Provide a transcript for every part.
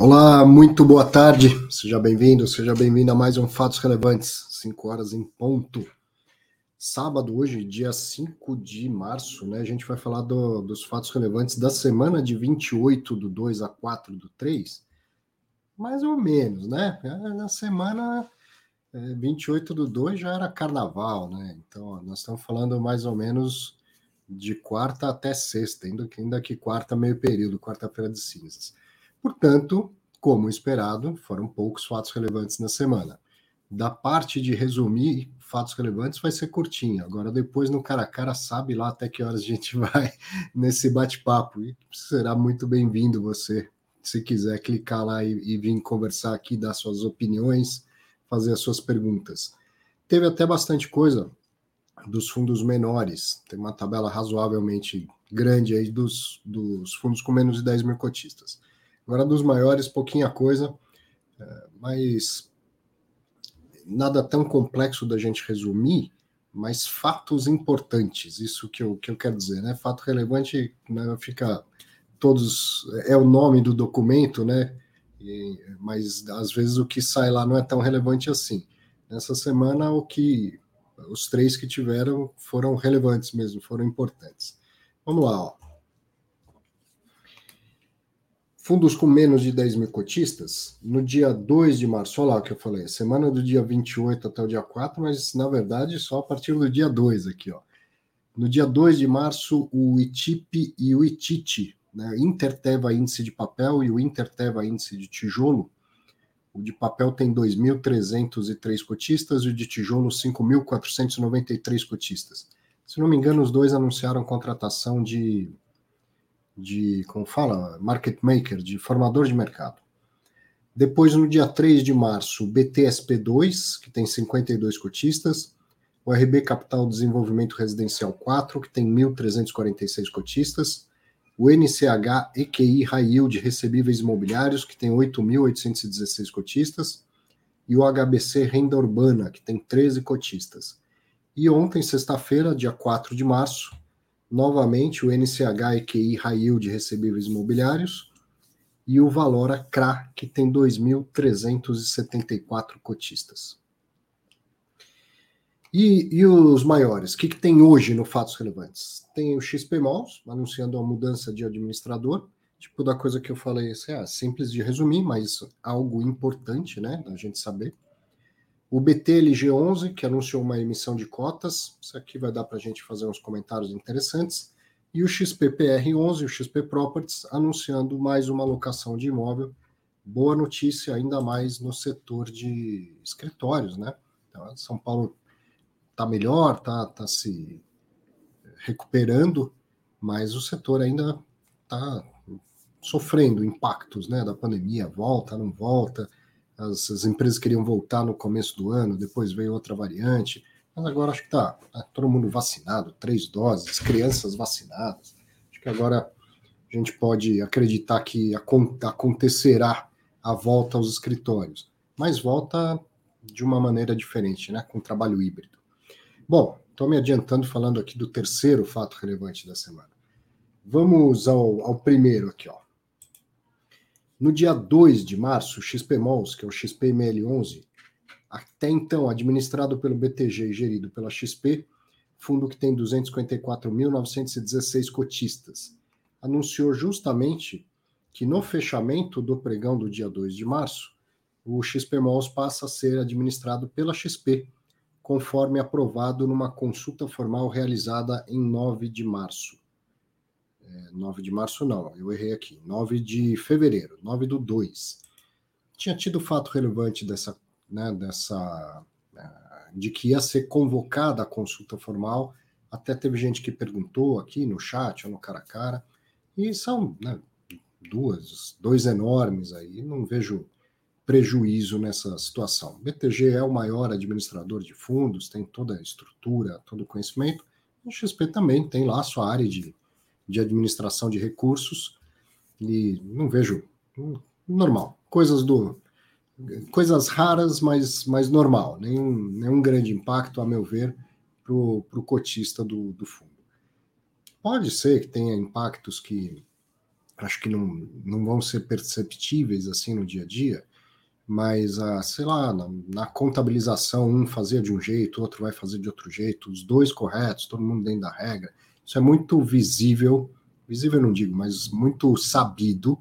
Olá, muito boa tarde. Seja bem-vindo, seja bem-vindo a mais um Fatos Relevantes, 5 horas em ponto. Sábado, hoje, dia 5 de março, né? A gente vai falar do, dos fatos relevantes da semana de 28 do 2 a 4 do 3. Mais ou menos, né? Na semana é, 28 do 2 já era carnaval, né? Então, ó, nós estamos falando mais ou menos de quarta até sexta, ainda que, ainda que quarta meio período, quarta-feira de cinzas. Portanto, como esperado, foram poucos fatos relevantes na semana. Da parte de resumir fatos relevantes vai ser curtinho. Agora, depois no cara a cara, sabe lá até que horas a gente vai nesse bate-papo. E será muito bem-vindo você, se quiser clicar lá e, e vir conversar aqui, dar suas opiniões, fazer as suas perguntas. Teve até bastante coisa dos fundos menores. Tem uma tabela razoavelmente grande aí dos, dos fundos com menos de 10 mil cotistas. Agora, dos maiores, pouquinha coisa, é, mas nada tão complexo da gente resumir, mas fatos importantes, isso que eu, que eu quero dizer, né? Fato relevante né, fica todos, é o nome do documento, né? E, mas às vezes o que sai lá não é tão relevante assim. Nessa semana, o que os três que tiveram foram relevantes mesmo, foram importantes. Vamos lá, ó. Fundos com menos de 10 mil cotistas, no dia 2 de março, olha lá o que eu falei, semana do dia 28 até o dia 4, mas na verdade só a partir do dia 2 aqui, ó. No dia 2 de março, o ITIP e o ITIT, né, Interteva Índice de Papel e o Interteva Índice de Tijolo, o de papel tem 2.303 cotistas e o de tijolo 5.493 cotistas. Se não me engano, os dois anunciaram contratação de de, como fala, market maker, de formador de mercado. Depois, no dia 3 de março, o BTSP2, que tem 52 cotistas, o RB Capital Desenvolvimento Residencial 4, que tem 1.346 cotistas, o NCH EQI High Yield Recebíveis Imobiliários, que tem 8.816 cotistas, e o HBC Renda Urbana, que tem 13 cotistas. E ontem, sexta-feira, dia 4 de março, novamente o NCH EQI Rail de recebíveis imobiliários e o Valora CRA, que tem 2.374 cotistas. E, e, os maiores? O que, que, tem hoje no Fatos Relevantes? Tem o XP Malls, anunciando a mudança de administrador, tipo da coisa que eu falei, assim, é simples de resumir, mas algo importante, né, da gente saber. O BTLG11, que anunciou uma emissão de cotas, isso aqui vai dar para a gente fazer uns comentários interessantes. E o XPPR11, o XP Properties, anunciando mais uma alocação de imóvel. Boa notícia, ainda mais no setor de escritórios, né? Então, São Paulo está melhor, está tá se recuperando, mas o setor ainda está sofrendo impactos né, da pandemia, volta, não volta as, as, empresas queriam voltar no começo do ano, depois veio outra variante, mas agora acho que está tá todo mundo vacinado, três doses, crianças vacinadas. Acho que agora a gente pode acreditar que acontecerá a volta aos escritórios, mas volta de uma maneira diferente, né, com trabalho híbrido. Bom, estou me adiantando falando aqui do terceiro fato relevante da semana. Vamos ao, ao primeiro aqui, ó. No dia 2 de março, o XPMOLS, que é o XPML11, até então administrado pelo BTG e gerido pela XP, fundo que tem 254.916 cotistas, anunciou justamente que no fechamento do pregão do dia 2 de março, o XPMOLS passa a ser administrado pela XP, conforme aprovado numa consulta formal realizada em 9 de março. 9 de março não, eu errei aqui, 9 de fevereiro, 9 do 2. Tinha tido fato relevante dessa, né, dessa, eh, de que ia ser convocada a consulta formal, até teve gente que perguntou aqui no chat ou no cara a cara, e são né, duas, dois enormes aí, não vejo prejuízo nessa situação. BTG é o maior administrador de fundos, tem toda a estrutura, todo o conhecimento, o XP também tem lá a sua área de de administração de recursos e não vejo normal coisas do coisas raras mas mas normal nenhum, nenhum grande impacto a meu ver para o cotista do, do fundo pode ser que tenha impactos que acho que não, não vão ser perceptíveis assim no dia a dia, mas, ah, sei lá, na, na, contabilização, um fazia de um jeito, outro vai fazer de outro jeito, os dois corretos, todo mundo dentro da regra. Isso é muito visível, visível não digo, mas muito sabido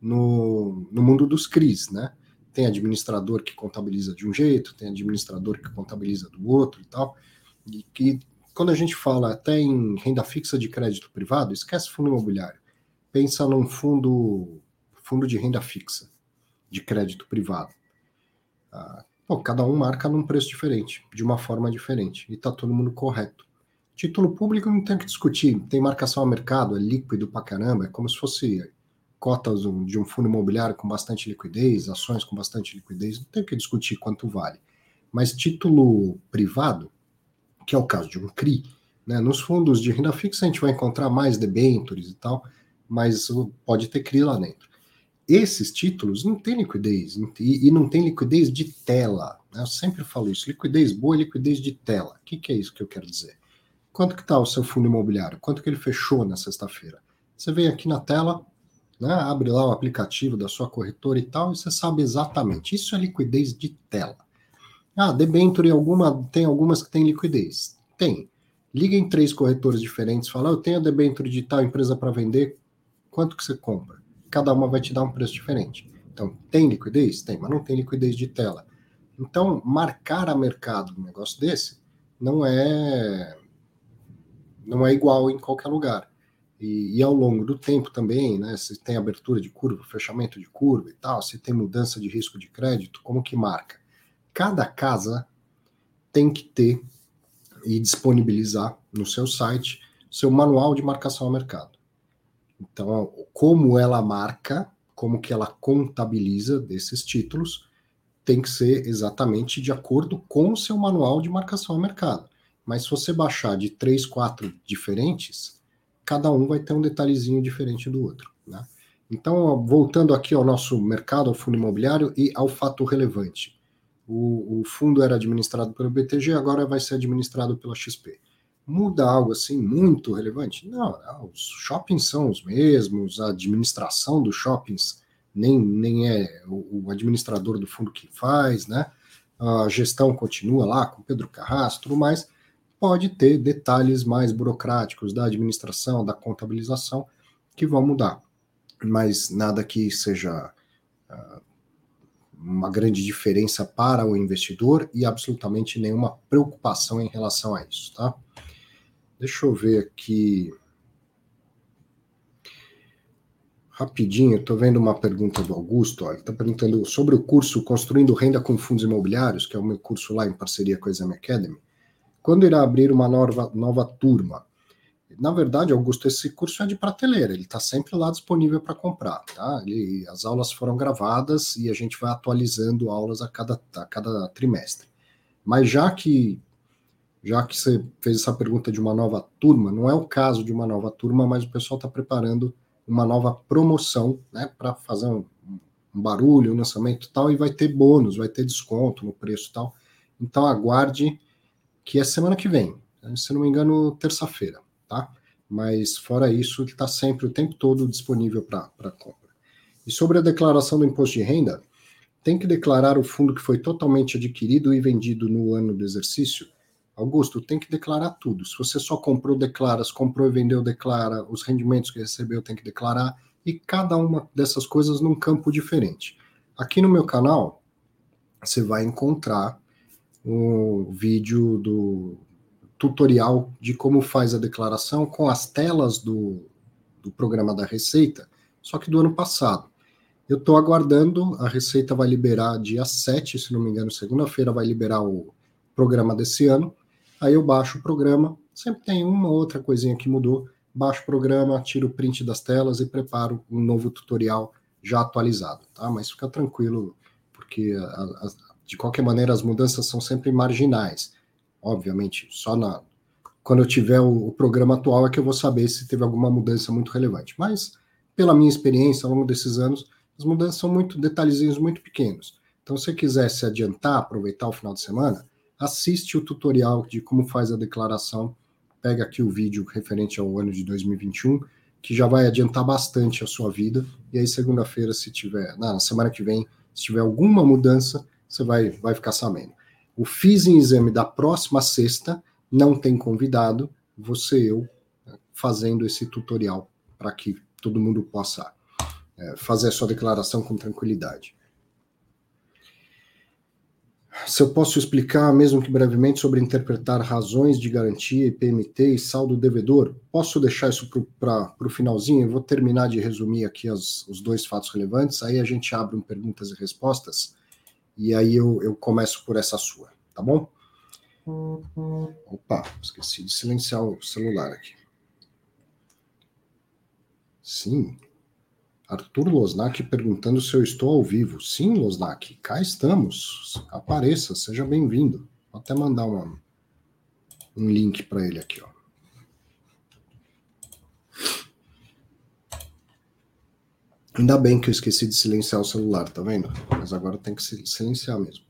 no, no mundo dos CRIs, né? Tem administrador que contabiliza de um jeito, tem administrador que contabiliza do outro e tal. E que quando a gente fala até em renda fixa de crédito privado, esquece fundo imobiliário. Pensa num fundo, fundo de renda fixa de crédito privado. Ah, bom, cada um marca num preço diferente, de uma forma diferente, e está todo mundo correto. Título público não tem que discutir, tem marcação ao mercado, é líquido pra caramba, é como se fosse cotas de um fundo imobiliário com bastante liquidez, ações com bastante liquidez, não tem que discutir quanto vale. Mas título privado, que é o caso de um CRI, né, nos fundos de renda fixa a gente vai encontrar mais debentures e tal, mas pode ter CRI lá dentro esses títulos não têm liquidez e, não tem liquidez de tela. Né? Eu sempre falo isso, liquidez boa e liquidez de tela. O que, que é isso que eu quero dizer? Quanto que está o seu fundo imobiliário? Quanto que ele fechou na sexta-feira? Você vem aqui na tela, né, abre lá o aplicativo da sua corretora e tal, e você sabe exatamente. Isso é liquidez de tela. Ah, debenture alguma, tem algumas que têm liquidez. Tem. Liga em três corretores diferentes, fala, eu tenho a debenture de tal empresa para vender, quanto que você compra? cada uma vai te dar um preço diferente. Então, tem liquidez? Tem, mas não tem liquidez de tela. Então, marcar a mercado um negócio desse não é não é igual em qualquer lugar. E, e, ao longo do tempo também, né, se tem abertura de curva, fechamento de curva e tal, se tem mudança de risco de crédito, como que marca? Cada casa tem que ter e disponibilizar no seu site seu manual de marcação ao mercado. Então, como ela marca, como que ela contabiliza desses títulos, tem que ser exatamente de acordo com o seu manual de marcação ao mercado. Mas se você baixar de três, quatro diferentes, cada um vai ter um detalhezinho diferente do outro. Né? Então, voltando aqui ao nosso mercado, ao fundo imobiliário e ao fato relevante. O, o fundo era administrado pelo BTG, agora vai ser administrado pela XP muda algo assim muito relevante? Não, não, os shoppings são os mesmos, a administração dos shoppings nem, nem é o, o, administrador do fundo que faz, né? A gestão continua lá com Pedro Carrasco, tudo mais. Pode ter detalhes mais burocráticos da administração, da contabilização, que vão mudar, mas nada que seja uh, uma grande diferença para o investidor e absolutamente nenhuma preocupação em relação a isso, tá? Deixa eu ver aqui. Rapidinho, estou vendo uma pergunta do Augusto. Ele está perguntando sobre o curso Construindo Renda com Fundos Imobiliários, que é o meu curso lá em parceria com a Exame Academy. Quando irá abrir uma nova, nova turma? Na verdade, Augusto, esse curso é de prateleira, ele está sempre lá disponível para comprar. Tá? Ele, as aulas foram gravadas e a gente vai atualizando aulas a cada, a cada trimestre. Mas já que já que você fez essa pergunta de uma nova turma, não é o caso de uma nova turma, mas o pessoal está preparando uma nova promoção, né, para fazer um, um, barulho, um lançamento e tal, e vai ter bônus, vai ter desconto no preço tal. Então aguarde que é semana que vem, né, se não me engano, terça-feira, tá? Mas fora isso, ele está sempre o tempo todo disponível para compra. E sobre a declaração do imposto de renda, tem que declarar o fundo que foi totalmente adquirido e vendido no ano do exercício Augusto, tem que declarar tudo. Se você só comprou, declara. Se comprou e vendeu, declara. Os rendimentos que recebeu, tem que declarar. E cada uma dessas coisas num campo diferente. Aqui no meu canal, você vai encontrar um vídeo do tutorial de como faz a declaração com as telas do, do programa da Receita, só que do ano passado. Eu estou aguardando, a Receita vai liberar dia 7, se não me engano, segunda-feira vai liberar o programa desse ano. Aí eu baixo o programa, sempre tem uma outra coisinha que mudou, baixo o programa, tiro o print das telas e preparo um novo tutorial já atualizado, tá? Mas fica tranquilo, porque a, a, de qualquer maneira as mudanças são sempre marginais. Obviamente, só na quando eu tiver o, o programa atual é que eu vou saber se teve alguma mudança muito relevante. Mas pela minha experiência ao longo desses anos, as mudanças são muito detalhezinhos muito pequenos. Então, se você quiser se adiantar, aproveitar o final de semana, assiste o tutorial de como faz a declaração, pega aqui o vídeo referente ao ano de 2021 que já vai adiantar bastante a sua vida. E aí, segunda-feira, se tiver, na semana que vem, se tiver alguma mudança, você vai, vai ficar sabendo. O FIS em exame da próxima sexta não tem convidado, você eu né, fazendo esse tutorial para que todo mundo possa é, fazer a sua declaração com tranquilidade. Se eu posso explicar, mesmo que brevemente, sobre interpretar razões de garantia, IPMT e saldo devedor, posso deixar isso para o finalzinho? Eu vou terminar de resumir aqui as, os dois fatos relevantes, aí a gente abre um perguntas e respostas, e aí eu, eu começo por essa sua, tá bom? Opa, esqueci de silenciar o celular aqui. Sim, Arthur Losnak perguntando se eu estou ao vivo. Sim, Losnak, cá estamos. Apareça, seja bem-vindo. Vou até mandar uma, um link para ele aqui, ó. Ainda bem que eu esqueci de silenciar o celular, tá vendo? Mas agora tem que silenciar mesmo.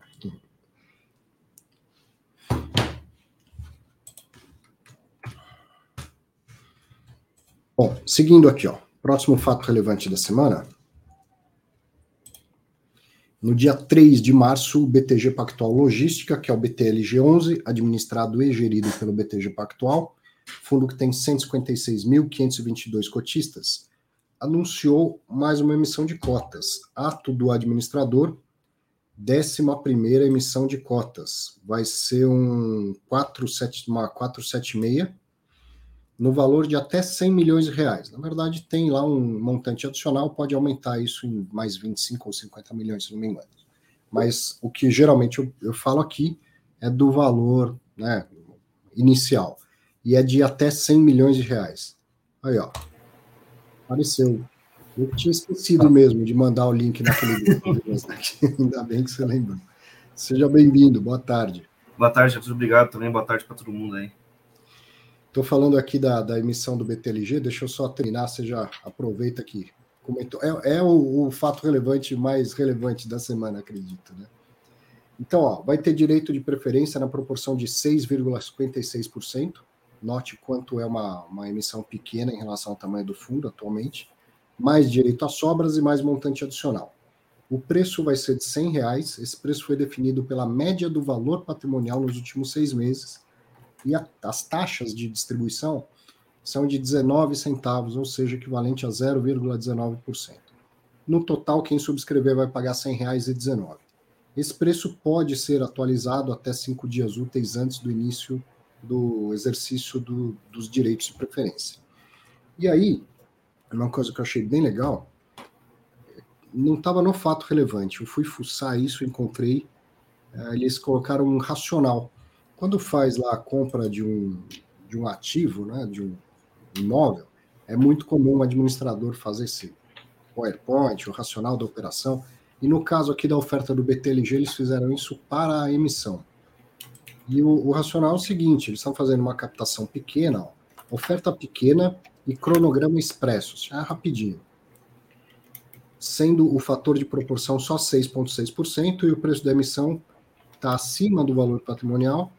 Bom, seguindo aqui, ó. Próximo fato relevante da semana. No dia 3 de março, o BTG Pactual Logística, que é o BTLG11, administrado e gerido pelo BTG Pactual, fundo que tem 156.522 cotistas, anunciou mais uma emissão de cotas. Ato do administrador, 11 emissão de cotas. Vai ser um 47, uma 476 no valor de até 100 milhões de reais. Na verdade, tem lá um montante adicional, pode aumentar isso em mais 25 ou 50 milhões, se não me engano. Mas o que geralmente eu, eu falo aqui é do valor né, inicial. E é de até 100 milhões de reais. Aí, ó. Apareceu. Eu tinha esquecido mesmo de mandar o link naquele grupo. Ainda bem que você lembrou. Seja bem-vindo. Boa tarde. Boa tarde, Jesus. Obrigado também. Boa tarde para todo mundo aí. Estou falando aqui da, da emissão do BTLG, deixa eu só terminar, você já aproveita aqui. Comentou. É, é o, o, fato relevante mais relevante da semana, acredito. Né? Então, ó, vai ter direito de preferência na proporção de 6,56%. Note quanto é uma, uma emissão pequena em relação ao tamanho do fundo atualmente. Mais direito a sobras e mais montante adicional. O preço vai ser de 100 reais. Esse preço foi definido pela média do valor patrimonial nos últimos seis meses e a, as taxas de distribuição são de 19 centavos, ou seja, equivalente a 0,19%. No total, quem subscrever vai pagar R$ 100,19. Esse preço pode ser atualizado até cinco dias úteis antes do início do exercício do, dos direitos de preferência. E aí, uma coisa que eu achei bem legal, não estava no fato relevante. Eu fui fuçar isso, encontrei. Eh, eles colocaram um racional quando faz lá a compra de um, de um ativo, né, de um imóvel, é muito comum o administrador fazer esse PowerPoint, o racional da operação. E no caso aqui da oferta do BTLG, eles fizeram isso para a emissão. E o, o racional é o seguinte: eles estão fazendo uma captação pequena, ó, oferta pequena e cronograma expresso, já é rapidinho. Sendo o fator de proporção só 6,6% e o preço da emissão está acima do valor patrimonial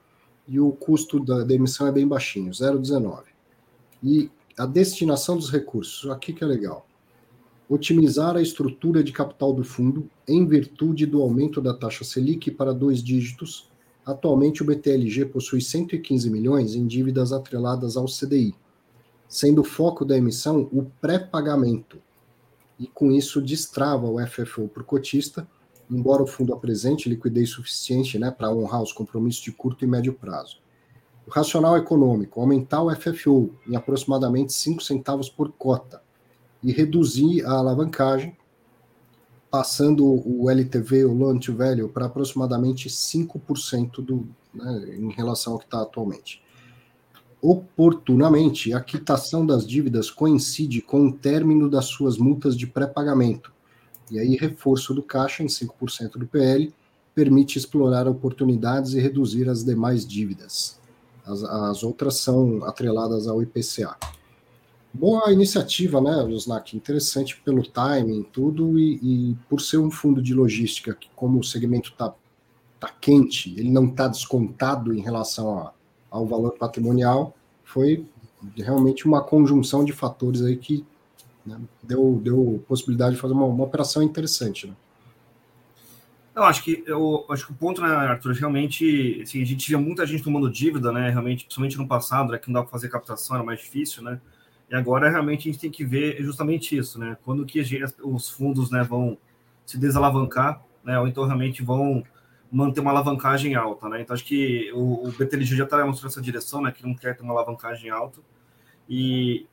e o custo da, da emissão é bem baixinho, 0,19. E a destinação dos recursos, aqui que é legal. Otimizar a estrutura de capital do fundo em virtude do aumento da taxa Selic para dois dígitos. Atualmente, o BTLG possui 115 milhões em dívidas atreladas ao CDI, sendo o foco da emissão o pré-pagamento. E com isso destrava o FFO para o cotista embora o fundo apresente liquidez suficiente né, para honrar os compromissos de curto e médio prazo. O racional econômico, aumentar o FFO em aproximadamente 5 centavos por cota e reduzir a alavancagem, passando o LTV, o loan to value, para aproximadamente 5% do, né, em relação ao que está atualmente. Oportunamente, a quitação das dívidas coincide com o término das suas multas de pré-pagamento, e aí, reforço do caixa em 5% do PL permite explorar oportunidades e reduzir as demais dívidas. As, as outras são atreladas ao IPCA. Boa iniciativa, né, Osnak? Interessante pelo timing, tudo, e, e, por ser um fundo de logística que, como o segmento está tá quente, ele não está descontado em relação a, ao valor patrimonial, foi realmente uma conjunção de fatores aí que né, deu, deu possibilidade de fazer uma, uma operação interessante. Né? Eu acho que eu acho que o ponto, né, Arthur, realmente assim, a gente via muita gente tomando dívida, né? Realmente, principalmente no passado, né, que não dava para fazer captação, era mais difícil, né? E agora realmente a gente tem que ver justamente isso, né? Quando que os fundos né, vão se desalavancar, né? Ou então realmente vão manter uma alavancagem alta, né? Então acho que o, o BTLG já está mostrando essa direção, né? Que não quer ter uma alavancagem alta. E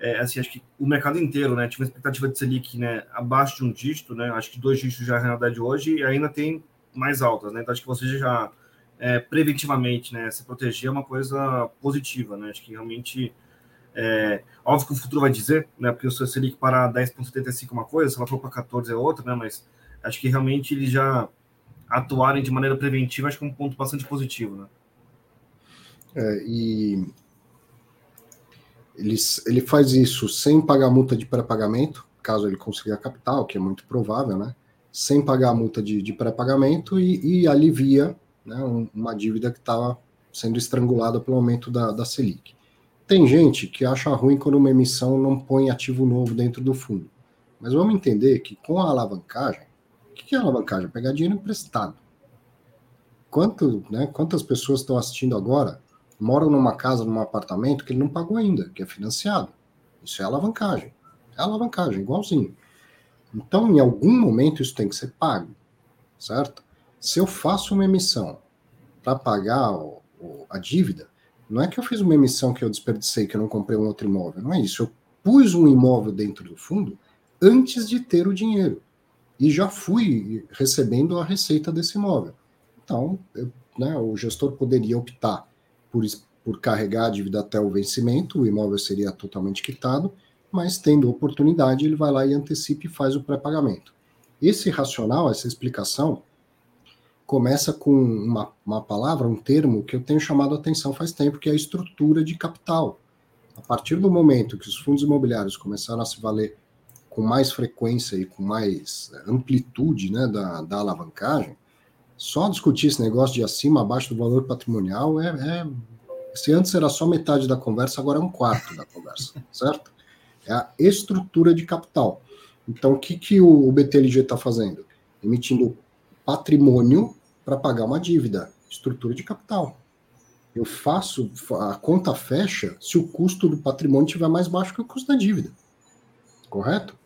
é, assim, acho que o mercado inteiro, né, tive uma expectativa de Selic, né, abaixo de um dígito, né, acho que dois dígitos já é a realidade hoje e ainda tem mais altas, né, então acho que você já é, preventivamente, né, se proteger é uma coisa positiva, né, acho que realmente é, óbvio que o futuro vai dizer, né, porque o seu Selic para 10,75 é uma coisa, se ela for para 14 é outra, né, mas acho que realmente eles já atuarem de maneira preventiva, acho que é um ponto bastante positivo, né. É, e ele, ele faz isso sem pagar multa de pré-pagamento, caso ele consiga capital, que é muito provável, né? Sem pagar a multa de, de pré-pagamento e, e, alivia né, uma dívida que estava sendo estrangulada pelo aumento da, da Selic. Tem gente que acha ruim quando uma emissão não põe ativo novo dentro do fundo. Mas vamos entender que com a alavancagem, o que é alavancagem? Pegar dinheiro emprestado. Quanto, né, quantas pessoas estão assistindo agora moram numa casa, num apartamento que ele não pagou ainda, que é financiado. Isso é alavancagem. É alavancagem, igualzinho. Então, em algum momento, isso tem que ser pago, certo? Se eu faço uma emissão para pagar o, o, a dívida, não é que eu fiz uma emissão que eu desperdicei, que eu não comprei um outro imóvel, não é isso. Eu pus um imóvel dentro do fundo antes de ter o dinheiro e já fui recebendo a receita desse imóvel. Então, eu, né, o gestor poderia optar por, por carregar a dívida até o vencimento, o imóvel seria totalmente quitado, mas tendo oportunidade, ele vai lá e antecipa e faz o pré-pagamento. Esse racional, essa explicação, começa com uma, uma palavra, um termo que eu tenho chamado a atenção faz tempo, que é a estrutura de capital. A partir do momento que os fundos imobiliários começaram a se valer com mais frequência e com mais amplitude né, da, da alavancagem, só discutir esse negócio de acima, abaixo do valor patrimonial é, é, Se antes era só metade da conversa, agora é um quarto da conversa, certo? É a estrutura de capital. Então, o que, que o BTLG está fazendo? Emitindo patrimônio para pagar uma dívida, estrutura de capital. Eu faço, a conta fecha se o custo do patrimônio estiver mais baixo que o custo da dívida. Correto?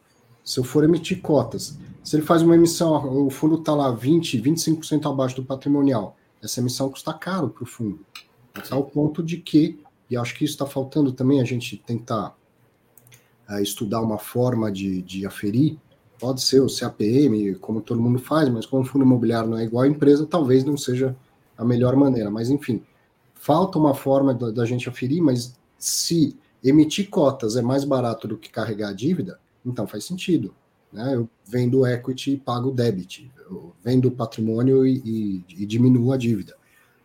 Se eu for emitir cotas, se ele faz uma emissão, o fundo está lá 20, 25% abaixo do patrimonial, essa emissão custa caro para o fundo. Ao ponto de que, e acho que isso está faltando também a gente tentar uh, estudar uma forma de, de aferir, pode ser o CAPM, como todo mundo faz, mas como o fundo imobiliário não é igual à empresa, talvez não seja a melhor maneira. Mas, enfim, falta uma forma da, da gente aferir, mas se emitir cotas é mais barato do que carregar a dívida, então faz sentido. Né? Eu vendo equity e pago debit, eu vendo patrimônio e, e, e diminuo a dívida.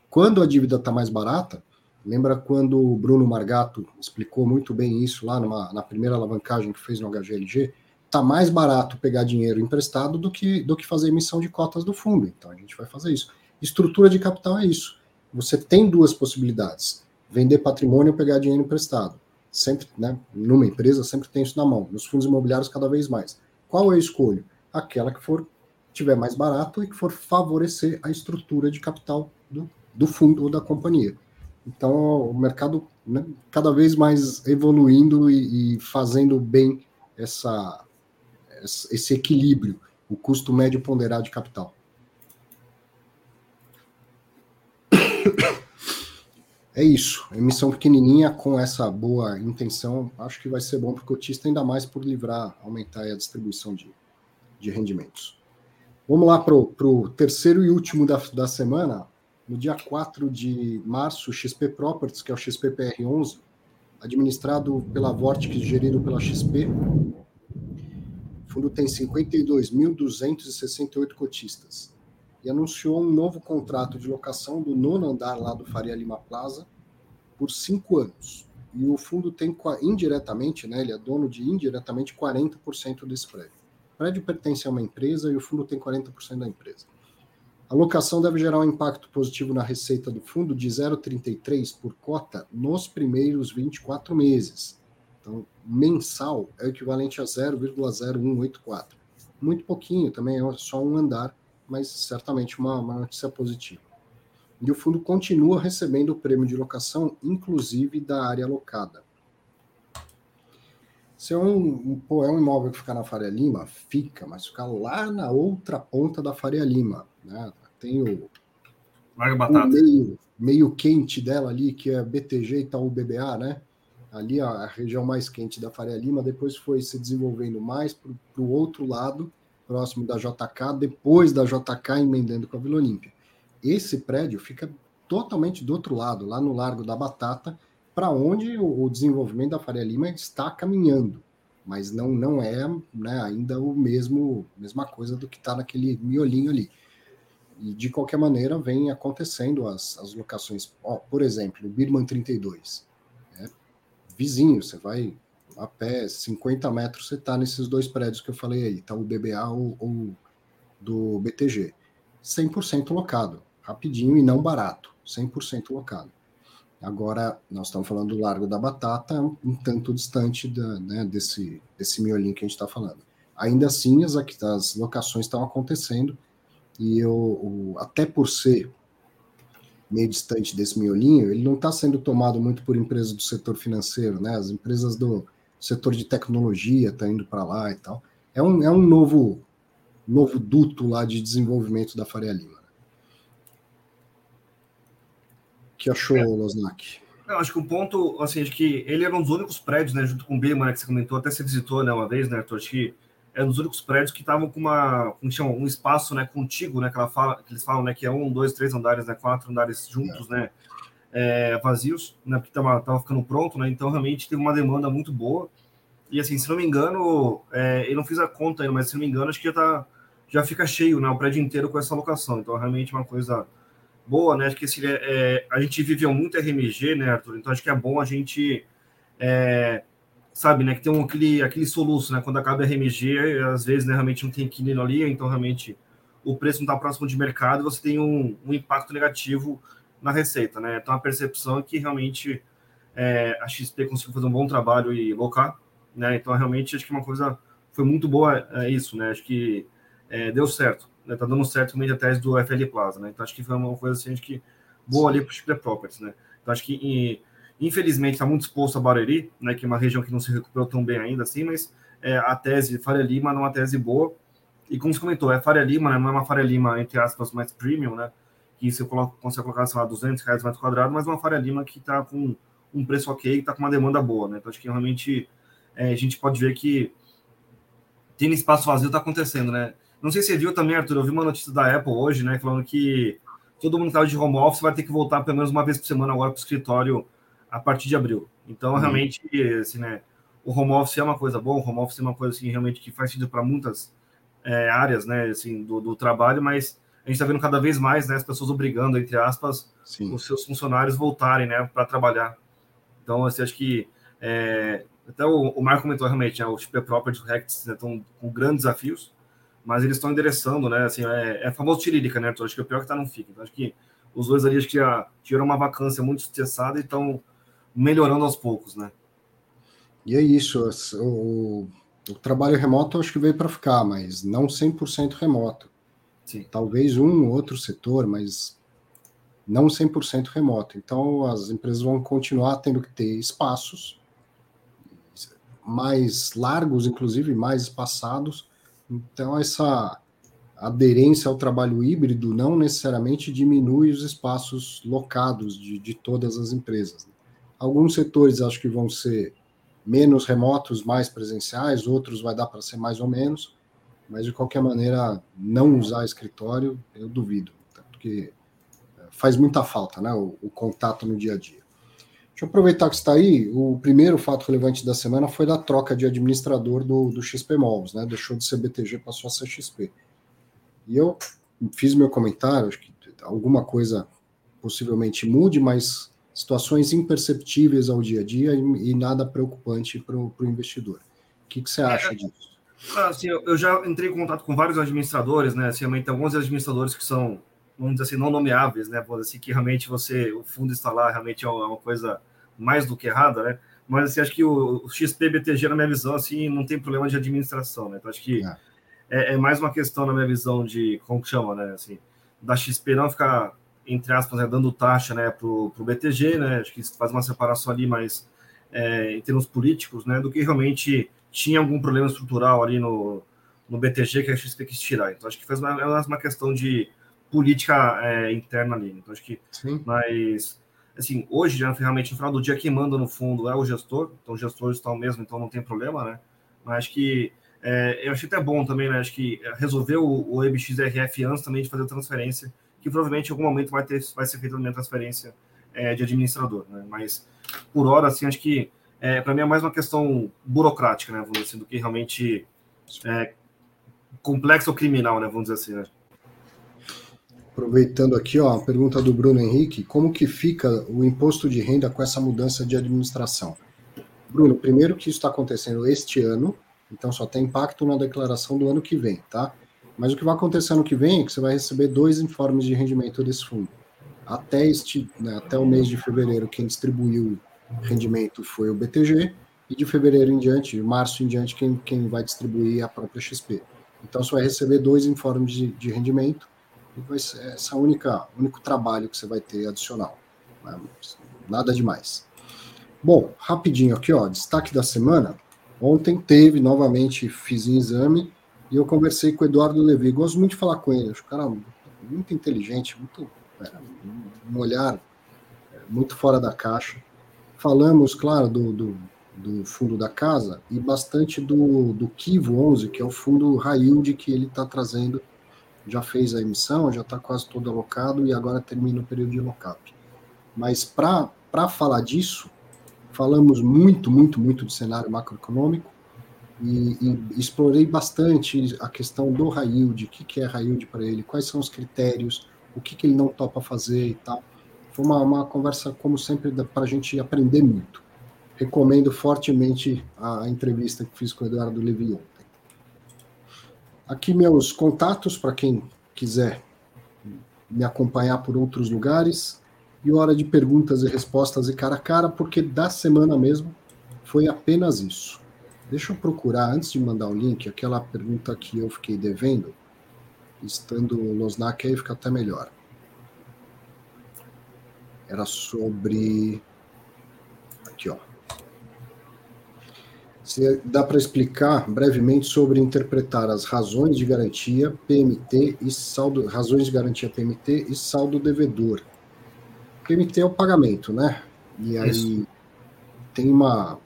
Quando a dívida está mais barata, lembra quando o Bruno Margato explicou muito bem isso lá numa, na primeira alavancagem que fez no HGLG? Está mais barato pegar dinheiro emprestado do que, do que fazer emissão de cotas do fundo. Então a gente vai fazer isso. Estrutura de capital é isso. Você tem duas possibilidades: vender patrimônio ou pegar dinheiro emprestado. Sempre, né, numa empresa, sempre tem isso na mão. Nos fundos imobiliários, cada vez mais. Qual eu escolho? Aquela que for tiver mais barato e que for favorecer a estrutura de capital do, do fundo ou da companhia. Então, o mercado né, cada vez mais evoluindo e, e fazendo bem essa, esse equilíbrio, o custo médio ponderado de capital. É isso. Emissão pequenininha com essa boa intenção, acho que vai ser bom para o cotista, ainda mais por livrar, aumentar a distribuição de, de rendimentos. Vamos lá para o terceiro e último da, da semana. No dia 4 de março, XP Properties, que é o XP PR11, administrado pela Vortex, gerido pela XP. O fundo tem 52.268 cotistas e anunciou um novo contrato de locação do nono andar lá do Faria Lima Plaza por cinco anos. E o fundo tem indiretamente, né, ele é dono de indiretamente 40% desse prédio. O prédio pertence a uma empresa e o fundo tem 40% da empresa. A locação deve gerar um impacto positivo na receita do fundo de 0,33 por cota nos primeiros 24 meses. Então, mensal é o equivalente a 0,0184. Muito pouquinho, também é só um andar, mas certamente uma, uma notícia positiva. E o fundo continua recebendo o prêmio de locação, inclusive da área alocada. Se é um, pô, é um imóvel que fica na Faria Lima, fica, mas fica lá na outra ponta da Faria Lima. Né? Tem o, o meio, meio quente dela ali, que é BTG e tal, o BBA, né? Ali a, região mais quente da Faria Lima, depois foi se desenvolvendo mais para o outro lado, próximo da JK, depois da JK emendando com a Vila Olímpia. Esse prédio fica totalmente do outro lado, lá no Largo da Batata, para onde o, o, desenvolvimento da Faria Lima está caminhando, mas não não é né, ainda o mesmo mesma coisa do que está naquele miolinho ali. E de qualquer maneira vem acontecendo as, as locações. Por exemplo, o Birman 32. Vizinho, você vai a pé, 50 metros, você está nesses dois prédios que eu falei aí, tá o BBA ou, ou do BTG. 100% locado, rapidinho e não barato, 100% locado. Agora, nós estamos falando do Largo da Batata, um tanto distante da, né, desse, desse miolinho que a gente está falando. Ainda assim, as, as locações estão acontecendo, e eu, até por ser meio distante desse miolinho, ele não está sendo tomado muito por empresas do setor financeiro, né? As empresas do setor de tecnologia estão tá indo para lá e tal. É um, é um novo, novo duto lá de desenvolvimento da Faria Lima. Né? que achou, é. Losnak? Eu acho que o ponto, assim, acho que ele era um dos únicos prédios, né, junto com o Birman, né, que você comentou, até você visitou, né, uma vez, né, Arthur, acho que é um dos únicos prédios que estavam com uma, um espaço, né, contíguo, né, que, ela fala, que eles falam, né, que é um, dois, três andares, né, quatro andares juntos, é. né, é, vazios, né, porque tava, tava ficando pronto, né, então realmente teve uma demanda muito boa, e assim, se não me engano, é, eu não fiz a conta ainda, mas se não me engano, acho que já tá, já fica cheio, né, o prédio inteiro com essa locação, então realmente uma coisa boa, né, acho que esse, é, a gente viveu muito RMG, né, Arthur, então acho que é bom a gente... É, sabe, né, que tem um, aquele, aquele soluço, né, quando acaba a RMG, às vezes, né, realmente não tem inquilino ali, então realmente o preço não está próximo de mercado, você tem um, um, impacto negativo na receita, né, então a percepção é que realmente é, a XP conseguiu fazer um bom trabalho e locar, né, então realmente acho que uma coisa foi muito boa é isso, né, acho que é, deu certo, né, tá dando certo também a tese do FL Plaza, né, então acho que foi uma coisa assim, acho que boa ali para o XP Properties, né, então acho que Infelizmente, está muito exposto a Barueri, né, que é uma região que não se recuperou tão bem ainda assim, mas é, a tese Faria Lima não é uma tese boa. E como você comentou, é Faria Lima, né, não é uma Faria Lima, entre aspas, mais premium, né, que você coloca, consegue colocar, sei lá, 200 reais metro quadrado, mas uma Faria Lima que está com um preço ok, está com uma demanda boa. Né? Então, acho que realmente é, a gente pode ver que tem espaço vazio está acontecendo, né? Não sei se você viu também, Arthur, eu vi uma notícia da Apple hoje, né, falando que todo mundo que estava de home office vai ter que voltar pelo menos uma vez por semana agora para o escritório a partir de abril. Então, uhum. realmente, assim, né, o home office é uma coisa boa, o home office é uma coisa assim, realmente que faz sentido para muitas é, áreas né, assim, do, do, trabalho, mas a gente está vendo cada vez mais né, as pessoas obrigando, entre aspas, Sim. os seus funcionários voltarem né, para trabalhar. Então, assim, acho que é, até o, o Marco comentou realmente, né, os próprios Rects estão né, com grandes desafios, mas eles estão endereçando, né? Assim, é, é famoso tirílica, né? Então, acho que o pior é que está não fica. Então, acho que os dois ali acho que já tiveram uma vacância muito estressada e estão melhorando aos poucos, né? E é isso, o, o trabalho remoto acho que veio para ficar, mas não 100% remoto. Sim. Talvez um ou outro setor, mas não 100% remoto. Então as empresas vão continuar tendo que ter espaços mais largos, inclusive mais espaçados. Então essa aderência ao trabalho híbrido não necessariamente diminui os espaços locados de, de todas as empresas. Né? Alguns setores acho que vão ser menos remotos, mais presenciais, outros vai dar para ser mais ou menos, mas de qualquer maneira, não usar escritório, eu duvido, porque é, faz muita falta, né, o, o contato no dia a dia. Deixa eu aproveitar que está aí. O primeiro fato relevante da semana foi da troca de administrador do, do XP Malls, né? Deixou de ser BTG, passou a ser XP. E eu fiz meu comentário, acho que alguma coisa possivelmente mude, mas situações imperceptíveis ao dia a dia e, e nada preocupante para o investidor. O que, que você acha é, disso? Assim, eu já entrei em contato com vários administradores, né? Assim, tem alguns administradores que são vamos dizer assim, não nomeáveis, né? Vamos assim, que realmente você, o fundo está lá, realmente é uma coisa mais do que errada, né? Mas assim, acho que o, o XP BTG, na minha visão, assim, não tem problema de administração, né? Então acho que é. É, é mais uma questão, na minha visão, de como que chama, né? Assim, da XP não ficar, entre aspas, né, dando taxa né, para o BTG, né? Acho que isso faz uma separação ali mais é, em termos políticos, né? Do que realmente tinha algum problema estrutural ali no, no BTG que a XP quis tirar. Então acho que faz uma, é uma questão de política é, interna ali. Então acho que, Sim. mas assim, hoje, já, realmente, no final do dia, quem manda no fundo é o gestor, então os gestores estão mesmo, então não tem problema, né? Mas acho que é, eu achei até bom também, né? Acho que resolver o, o EBXRF antes também de fazer a transferência, que provavelmente em algum momento vai, ter, vai ser feita a minha transferência é, de administrador, né? Mas por hora, assim, acho que é, para mim é mais uma questão burocrática, né? Vamos dizer assim, do que realmente é, complexo ou criminal, né? Vamos dizer assim, né? Aproveitando aqui, ó, a pergunta do Bruno Henrique: como que fica o imposto de renda com essa mudança de administração? Bruno, primeiro que isso está acontecendo este ano, então só tem impacto na declaração do ano que vem, tá? Mas o que vai acontecer ano que vem é que você vai receber dois informes de rendimento desse fundo. Até, este, né, até o mês de fevereiro, quem distribuiu rendimento foi o BTG, e de fevereiro em diante, de março em diante, quem, quem vai distribuir é a própria XP. Então você vai receber dois informes de, de rendimento, e vai ser essa única único trabalho que você vai ter adicional. Né? Nada demais. Bom, rapidinho aqui, ó, destaque da semana. Ontem teve, novamente, fiz um exame e eu conversei com o Eduardo Levi. Gosto muito de falar com ele, acho o cara muito inteligente, muito é, um olhar é, muito fora da caixa. Falamos, claro, do, do, do fundo da casa e bastante do, do Kivo 11, que é o fundo high yield que ele está trazendo já fez a emissão, já está quase todo alocado e agora termina o período de lockup. Mas para falar disso, falamos muito, muito, muito de cenário macroeconômico e, e explorei bastante a questão do yield, o que, que é yield para ele, quais são os critérios, o que, que ele não topa fazer e tal. Foi uma, uma conversa, como sempre, para a gente aprender muito. Recomendo fortemente a, a entrevista que fiz com o Eduardo Levi ontem. Aqui meus contatos para quem quiser me acompanhar por outros lugares. E hora de perguntas e respostas e cara a cara, porque da semana mesmo foi apenas isso. Deixa eu procurar, antes de mandar o link, aquela pergunta que eu fiquei devendo. Estando no SNAC aí fica até melhor. Era sobre. Aqui, ó. Se dá para explicar brevemente sobre interpretar as razões de garantia PMT e saldo razões de garantia PMT e saldo devedor. PMT é o pagamento, né? E aí Isso. tem uma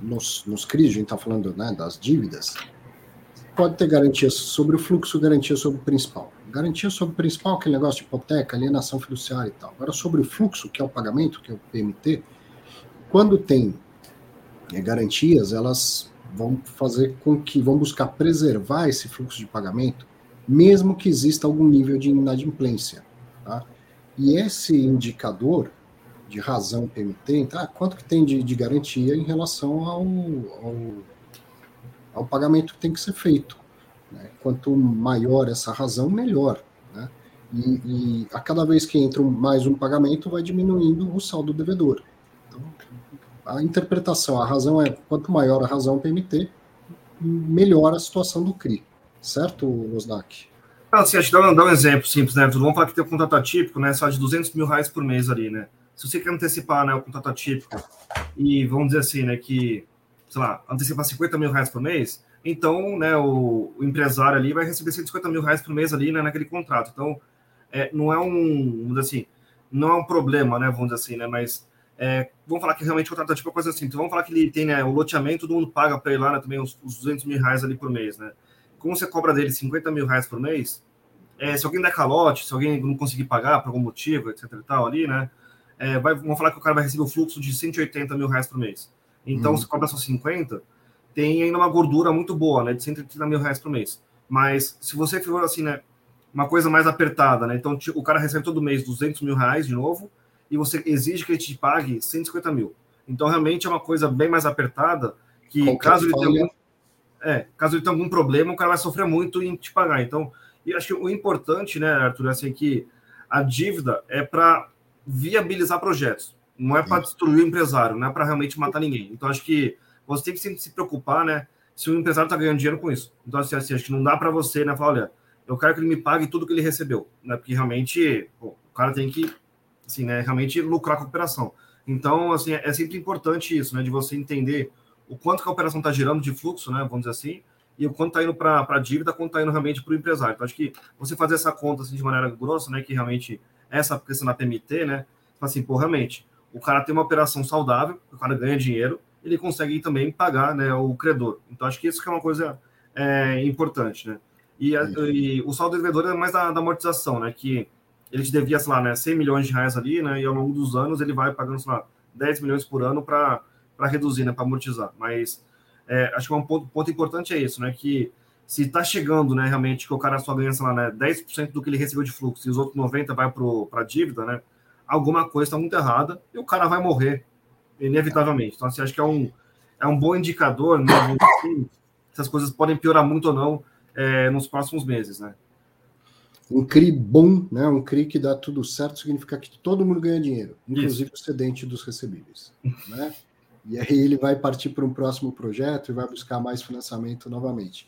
nos, nos CRIs, a gente está falando né, das dívidas, pode ter garantia sobre o fluxo, garantia sobre o principal. Garantia sobre o principal, aquele negócio de hipoteca, alienação fiduciária e tal. Agora, sobre o fluxo, que é o pagamento, que é o PMT, quando tem é, garantias, elas vão fazer com que vão buscar preservar esse fluxo de pagamento, mesmo que exista algum nível de inadimplência. Tá? E esse indicador de razão PMT, tá? quanto que tem de, de garantia em relação ao, ao, ao, pagamento que tem que ser feito. Né? Quanto maior essa razão, melhor. Né? E, e, a cada vez que entra mais um pagamento, vai diminuindo o saldo devedor a interpretação, a razão é quanto maior a razão PMT, melhor a situação do CRI. Certo, Osnak? Ah, assim, acho que dá, dá um exemplo simples, né? Vamos falar que tem um contrato atípico, né? Só de 200 mil reais por mês ali, né? Se você quer antecipar né, o contrato atípico e vamos dizer assim, né, que, sei lá, antecipar 50 mil reais por mês, então, né, o, o empresário ali vai receber 150 mil reais por mês ali, né, naquele contrato. Então, é, não é um, vamos dizer assim, não é um problema, né, vamos dizer assim, né, mas é, vamos falar que realmente o contrato tipo é coisa assim. Então vamos falar que ele tem né, o loteamento, todo mundo paga para ele lá né, também os, os 200 mil reais ali por mês, né? Como você cobra dele 50 mil reais por mês, é, se alguém der calote, se alguém não conseguir pagar por algum motivo, etc e tal ali, né? É, vai, vamos falar que o cara vai receber o fluxo de 180 mil reais por mês. Então, hum. se cobra só 50, tem ainda uma gordura muito boa, né? De 130 mil reais por mês. Mas se você for assim, né? Uma coisa mais apertada, né? Então, o cara recebe todo mês 200 mil reais de novo, e você exige que ele te pague 150 mil. Então, realmente é uma coisa bem mais apertada, que Qualquer caso ele, tenha algum, é, caso ele tenha algum problema, o cara vai sofrer muito em te pagar. Então, E acho que o importante, né, Arthur, é assim, que a dívida é para viabilizar projetos, não é para destruir o empresário, não é para realmente matar ninguém. Então, acho que você tem que sempre se preocupar, né, se o empresário está ganhando dinheiro com isso. Então, assim, assim, acho que não dá para você, né, falar, olha, eu quero que ele me pague tudo que ele recebeu, né, porque realmente pô, o cara tem que, assim, né, realmente lucrar com a operação. Então, assim, é sempre importante isso, né, de você entender o quanto que a operação está gerando de fluxo, né, vamos dizer assim, e o quanto está indo para a dívida, quanto está indo realmente para o empresário. Então, acho que você fazer essa conta assim, de maneira grossa, né, que realmente essa questão da PMT, né, assim, pô, realmente, o cara tem uma operação saudável, o cara ganha dinheiro, ele consegue também pagar né, o credor. Então, acho que isso que é uma coisa é, importante, né? E, a, e, o saldo devedor é mais da, da, amortização, né? Que ele te devia, sei lá, né, 100 milhões de reais ali, né? E ao longo dos anos ele vai pagando, sei lá, 10 milhões por ano para reduzir, né? Para amortizar. Mas é, acho que um ponto, ponto, importante é isso, né? Que se está chegando, né, realmente, que o cara só ganha, sei lá, né, 10% do que ele recebeu de fluxo e os outros 90% vai para a dívida, né? Alguma coisa está muito errada e o cara vai morrer, inevitavelmente. Então, assim, acho que é um, é um bom indicador, né? Assim, se as coisas podem piorar muito ou não é, nos próximos meses, né? Um CRI bom, né? Um CRI que dá tudo certo significa que todo mundo ganha dinheiro, inclusive Isso. o cedente dos recebíveis, né? E aí ele vai partir para um próximo projeto e vai buscar mais financiamento novamente.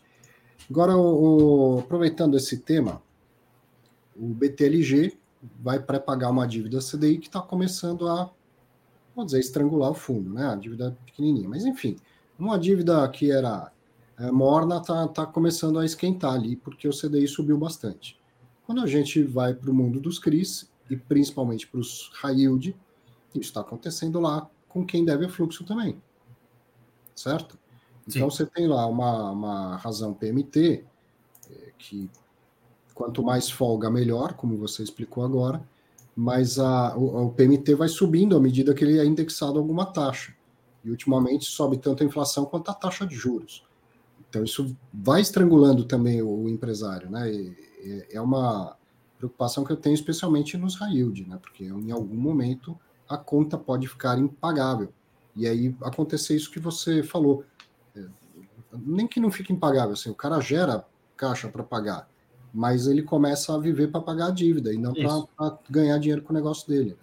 Agora, o, o, aproveitando esse tema, o BTLG vai pré-pagar uma dívida CDI que está começando a, vamos dizer, estrangular o fundo, né? A dívida pequenininha. Mas, enfim, uma dívida que era é, morna está tá começando a esquentar ali, porque o CDI subiu bastante. Quando a gente vai para o mundo dos CRIs, e principalmente para os high yield, isso está acontecendo lá com quem deve fluxo também. Certo? Então Sim. você tem lá uma, uma razão PMT, é, que quanto mais folga, melhor, como você explicou agora, mas a, o, o, PMT vai subindo à medida que ele é indexado a alguma taxa. E ultimamente sobe tanto a inflação quanto a taxa de juros. Então isso vai estrangulando também o, o empresário, né? E, e, é uma preocupação que eu tenho especialmente nos high yield, né? Porque em algum momento a conta pode ficar impagável. E aí acontecer isso que você falou. Nem que não fique impagável, assim, o cara gera caixa para pagar, mas ele começa a viver para pagar a dívida e não para ganhar dinheiro com o negócio dele.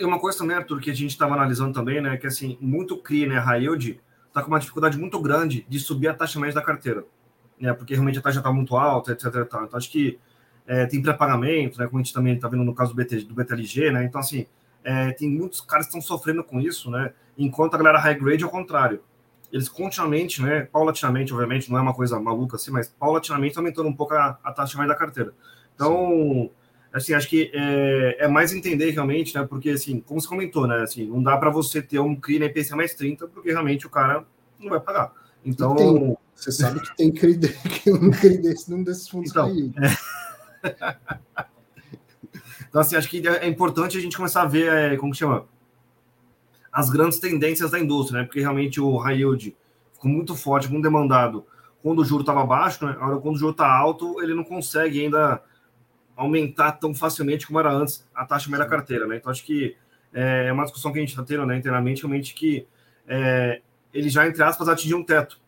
E uma coisa também, Arthur, que a gente estava analisando também, né, que assim, muito CRI, né, high yield, está com uma dificuldade muito grande de subir a taxa média da carteira, né, porque realmente a taxa está muito alta, etc. Então, acho que é, tem pré-pagamento, né, como a gente também está vendo no caso do, BT, do BTLG, né, então assim, é, tem muitos caras que estão sofrendo com isso, né, enquanto a galera high grade é o contrário. Eles continuamente, né, paulatinamente, obviamente, não é uma coisa maluca assim, mas paulatinamente aumentando um pouco a, a taxa mais da carteira. Então, assim, acho que é, é, mais entender realmente, né, porque assim, como você comentou, né, assim, não dá para você ter um CRI na IPCA mais 30, porque realmente o cara não vai pagar. Então, tem, você sabe que tem CRI, que um CRI desse num desses fundos então. É... então, assim, acho que é importante a gente começar a ver, é, como que chama? As grandes tendências da indústria, né? Porque realmente o high yield ficou muito forte, muito demandado quando o juro estava baixo, né? Agora, quando o juro está alto, ele não consegue ainda aumentar tão facilmente como era antes a taxa média da carteira, né? Então, acho que é, é uma discussão que a gente está tendo, né, internamente, realmente que é, ele já, entre aspas, atingiu um teto.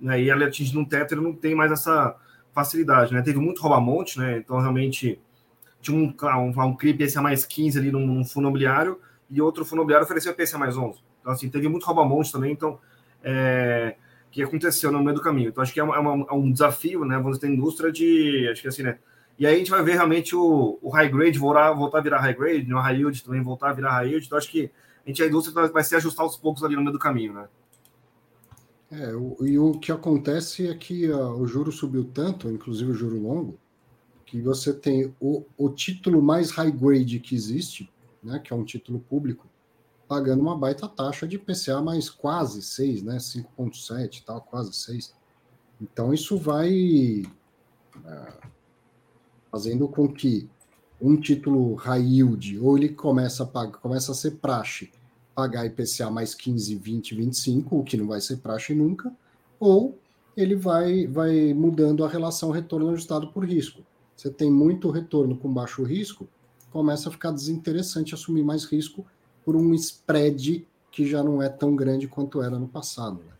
Né? E ele atingindo um teto, ele não tem mais essa facilidade, né? Teve muito roubamonte, né? Então, realmente, tinha um, um, um CRI PCA mais 15 ali num, num fundo imobiliário e outro fundo imobiliário ofereceu PCA mais 11. Então, assim, teve muito roubamonte também, então, é, que aconteceu no meio do caminho. Então, acho que é, uma, é um desafio, né? Vamos ter indústria de, acho que assim, né? E aí a gente vai ver realmente o, o high grade voltar, voltar a virar high grade, né? o high yield também voltar a virar high yield. Então, acho que a gente, a indústria vai se ajustar aos poucos ali no meio do caminho, né? É, o, e o que acontece é que uh, o juro subiu tanto, inclusive o juro longo, que você tem o, o título mais high grade que existe, né, que é um título público, pagando uma baita taxa de PCA mais quase 6, né, 5.7 tal, quase 6. Então isso vai uh, fazendo com que um título high yield, ou ele começa a, pagar, começa a ser praxe, pagar IPCA mais 15, 20, 25, o que não vai ser praxe nunca, ou ele vai, vai mudando a relação retorno ajustado por risco. Você tem muito retorno com baixo risco, começa a ficar desinteressante assumir mais risco por um spread que já não é tão grande quanto era no passado. Né?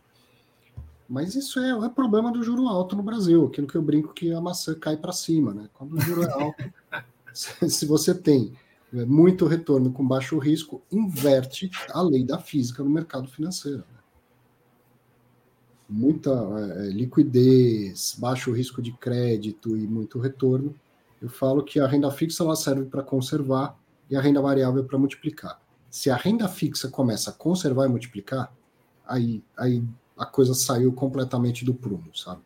Mas isso é, é problema do juro alto no Brasil, aquilo que eu brinco que a maçã cai para cima, né? Quando o juro é alto, se você tem é, muito retorno com baixo risco, inverte a lei da física no mercado financeiro. Né? Muita é, liquidez, baixo risco de crédito e muito retorno. Eu falo que a renda fixa ela serve para conservar e a renda variável para multiplicar. Se a renda fixa começa a conservar e multiplicar, aí, aí a coisa saiu completamente do prumo, sabe?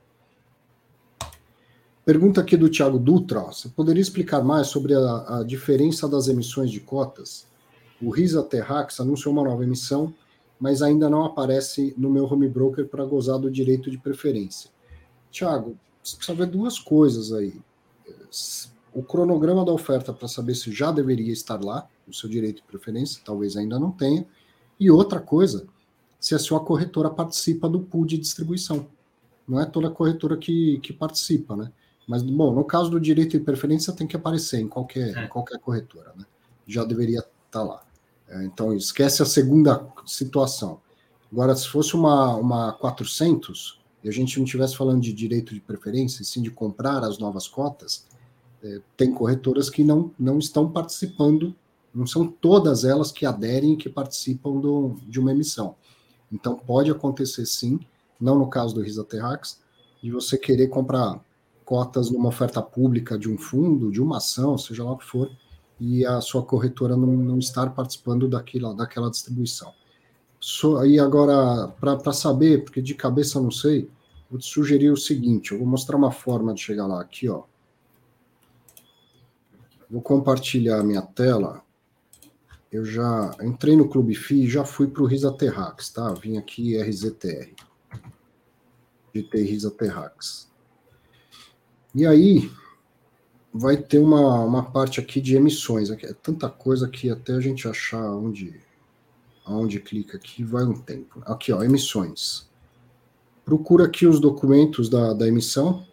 Pergunta aqui do Thiago Dutra. Você poderia explicar mais sobre a, a, diferença das emissões de cotas? O Risa Terrax anunciou uma nova emissão, mas ainda não aparece no meu home broker para gozar do direito de preferência. Thiago, você precisa ver duas coisas aí. O cronograma da oferta para saber se já deveria estar lá, o seu direito de preferência, talvez ainda não tenha. E outra coisa, se a sua corretora participa do pool de distribuição. Não é toda corretora que, que participa, né? Mas, bom, no caso do direito de preferência, tem que aparecer em qualquer, é. em qualquer corretora, né? Já deveria estar tá lá. É, então, esquece a segunda situação. Agora, se fosse uma, uma 400 e a gente não estivesse falando de direito de preferência, e sim de comprar as novas cotas, é, tem corretoras que não, não estão participando, não são todas elas que aderem e que participam do, de uma emissão. Então pode acontecer sim, não no caso do Risa Terrax, de você querer comprar cotas numa oferta pública de um fundo, de uma ação, seja lá o que for, e a sua corretora não, não estar participando daquela, daquela distribuição. So, e agora, para saber, porque de cabeça eu não sei, vou te sugerir o seguinte: eu vou mostrar uma forma de chegar lá aqui, ó. Vou compartilhar a minha tela eu já entrei no Clube FI e já fui para o Risa Terrax, tá? Vim aqui RZTR. GT Risa Terrax. E aí vai ter uma, uma parte aqui de emissões. É tanta coisa que até a gente achar onde, onde clica aqui vai um tempo. Aqui, ó, emissões. Procura aqui os documentos da, da emissão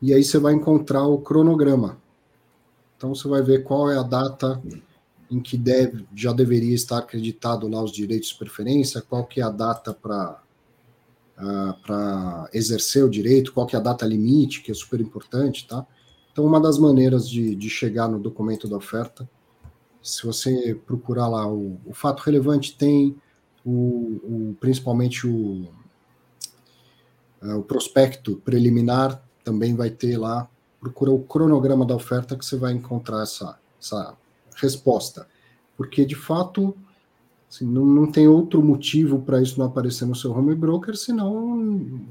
e aí você vai encontrar o cronograma. Então você vai ver qual é a data em que deve, já deveria estar acreditado lá os direitos de preferência, qual que é a data para uh, para exercer o direito, qual que é a data limite, que é super importante, tá? Então, uma das maneiras de, de chegar no documento da oferta, se você procurar lá o, o fato relevante, tem o, o principalmente o, uh, o prospecto preliminar, também vai ter lá, procura o cronograma da oferta que você vai encontrar essa, essa resposta. Porque, de fato, assim, não, não tem outro motivo para isso não aparecer no seu home broker, senão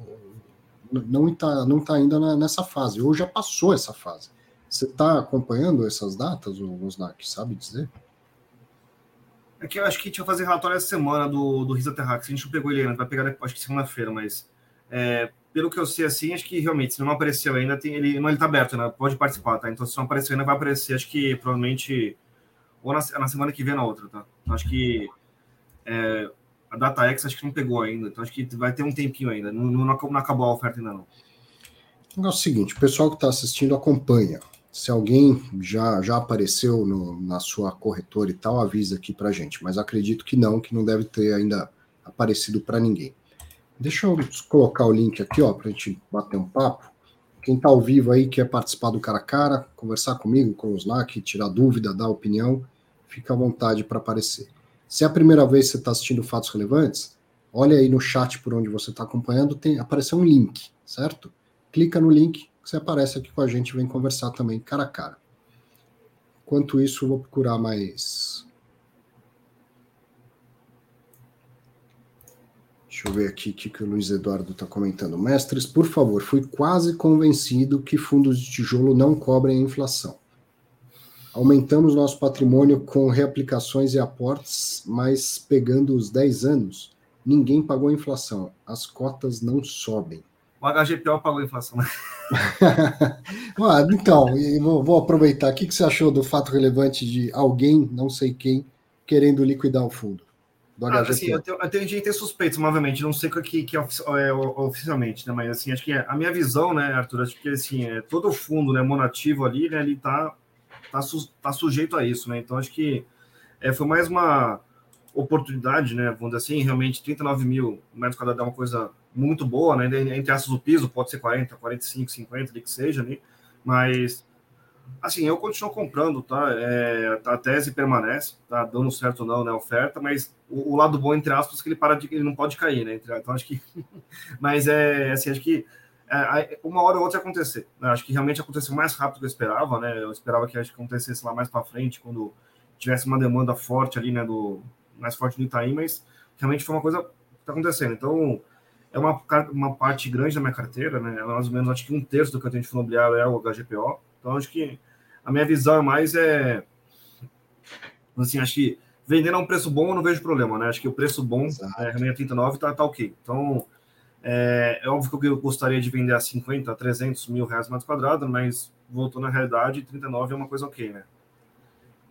não está não tá ainda nessa fase, ou já passou essa fase. Você está acompanhando essas datas, Osnak, sabe dizer? É que eu acho que tinha que fazer relatório essa semana do, do Risa Terrax. A gente não pegou ele ainda, vai pegar acho que segunda-feira, mas é, pelo que eu sei assim, acho que realmente, se não apareceu ainda, tem, ele não ele tá aberto, né? Pode participar, tá? Então, se não apareceu ainda, vai aparecer, acho que provavelmente ou na, na semana que vem na outra, tá? Então, acho que é, a Data X acho que não pegou ainda, então acho que vai ter um tempinho ainda, não, não, não acabou a oferta ainda não. É o seguinte, o pessoal que está assistindo acompanha. Se alguém já, já apareceu no, na sua corretora e tal, avisa aqui para gente. Mas acredito que não, que não deve ter ainda aparecido para ninguém. Deixa eu colocar o link aqui, ó, para a gente bater um papo. Quem está ao vivo aí, quer participar do cara a cara, conversar comigo, com o Slack, tirar dúvida, dar opinião, fica à vontade para aparecer. Se é a primeira vez que você está assistindo Fatos Relevantes, olha aí no chat por onde você está acompanhando, tem apareceu um link, certo? Clica no link, você aparece aqui com a gente, vem conversar também cara a cara. Enquanto isso, vou procurar mais Deixa eu ver aqui o que, o Luiz Eduardo está comentando. Mestres, por favor, fui quase convencido que fundos de tijolo não cobrem a inflação. Aumentamos nosso patrimônio com reaplicações e aportes, mas pegando os 10 anos, ninguém pagou a inflação. As cotas não sobem. O HGPO pagou a inflação. ah, então, vou, vou, aproveitar. O que, que você achou do fato relevante de alguém, não sei quem, querendo liquidar o fundo? Do ah, assim, eu, tenho, eu tenho gente ter suspeitos, obviamente, não sei o que, que é, é, oficialmente, né? Mas assim, acho que é, a minha visão, né, Arthur, acho que assim, é, todo o fundo né, monativo ali, né, ele tá, tá, su, tá sujeito a isso, né? Então acho que é, foi mais uma oportunidade, né? Vamos dizer assim, realmente 39 mil metros quadrados é uma coisa muito boa, né? Entre aspas, o piso pode ser 40, 45, 50, o que seja, né? Mas, assim, eu continuo comprando, tá? É, a tese permanece, tá dando certo ou não, né? Oferta, mas o, o, lado bom, entre aspas, é que ele para de, ele não pode cair, né? Então, acho que. mas é assim, acho que é, uma hora ou outra acontecer. Né? Acho que realmente aconteceu mais rápido do que eu esperava, né? Eu esperava que acho que acontecesse lá mais para frente, quando tivesse uma demanda forte ali, né? Do, mais forte do Itaim, mas realmente foi uma coisa que está acontecendo. Então, é uma, uma parte grande da minha carteira, né? É mais ou menos, acho que um terço do que eu tenho de fundo imobiliário é o HGPO. Então, acho que a minha visão mais é. Assim, acho que vendendo a um preço bom eu não vejo problema, né? Acho que o preço bom, é, a 39 tá, tá ok. Então, é, é, óbvio que eu gostaria de vender a 50, 300 mil reais mais quadrado, mas voltou na realidade, 39 é uma coisa ok, né?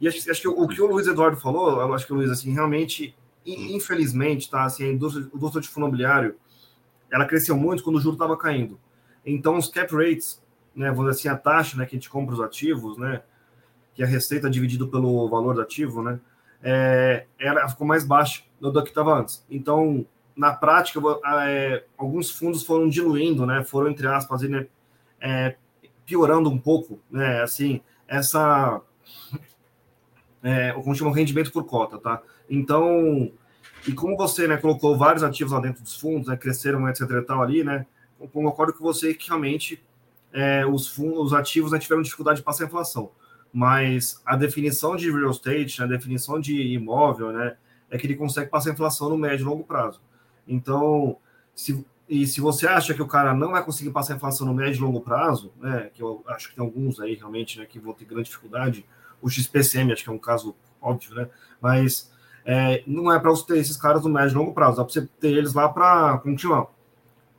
E acho, acho que o, o, que o Luiz Eduardo falou, eu acho que o Luiz, assim, realmente, infelizmente, tá, assim, a indústria, a indústria de fundo imobiliário, ela cresceu muito quando o juro estava caindo. Então, os cap rates, né, vamos dizer assim, a taxa, né, que a gente compra os ativos, né, que é a receita dividido pelo valor do ativo, né, é, era, ficou mais baixa do que estava antes. Então, na prática, é, alguns fundos foram diluindo, né? Foram, entre aspas, né, é, piorando um pouco, né? Assim, essa... É, como chama, rendimento por cota, tá? Então, e como você, né, colocou vários ativos lá dentro dos fundos, né, cresceram, etc e tal ali, né? Concordo com você que realmente é, os fundos, os ativos né, tiveram dificuldade de passar a inflação. Mas a definição de real estate, né, a definição de imóvel, né, é que ele consegue passar a inflação no médio e longo prazo. Então, se, e se você acha que o cara não vai conseguir passar a inflação no médio e longo prazo, né, que eu acho que tem alguns aí realmente né, que vão ter grande dificuldade, o XPCM acho que é um caso óbvio, né, mas é, não é para você ter esses caras no médio e longo prazo, dá para você ter eles lá para continuar.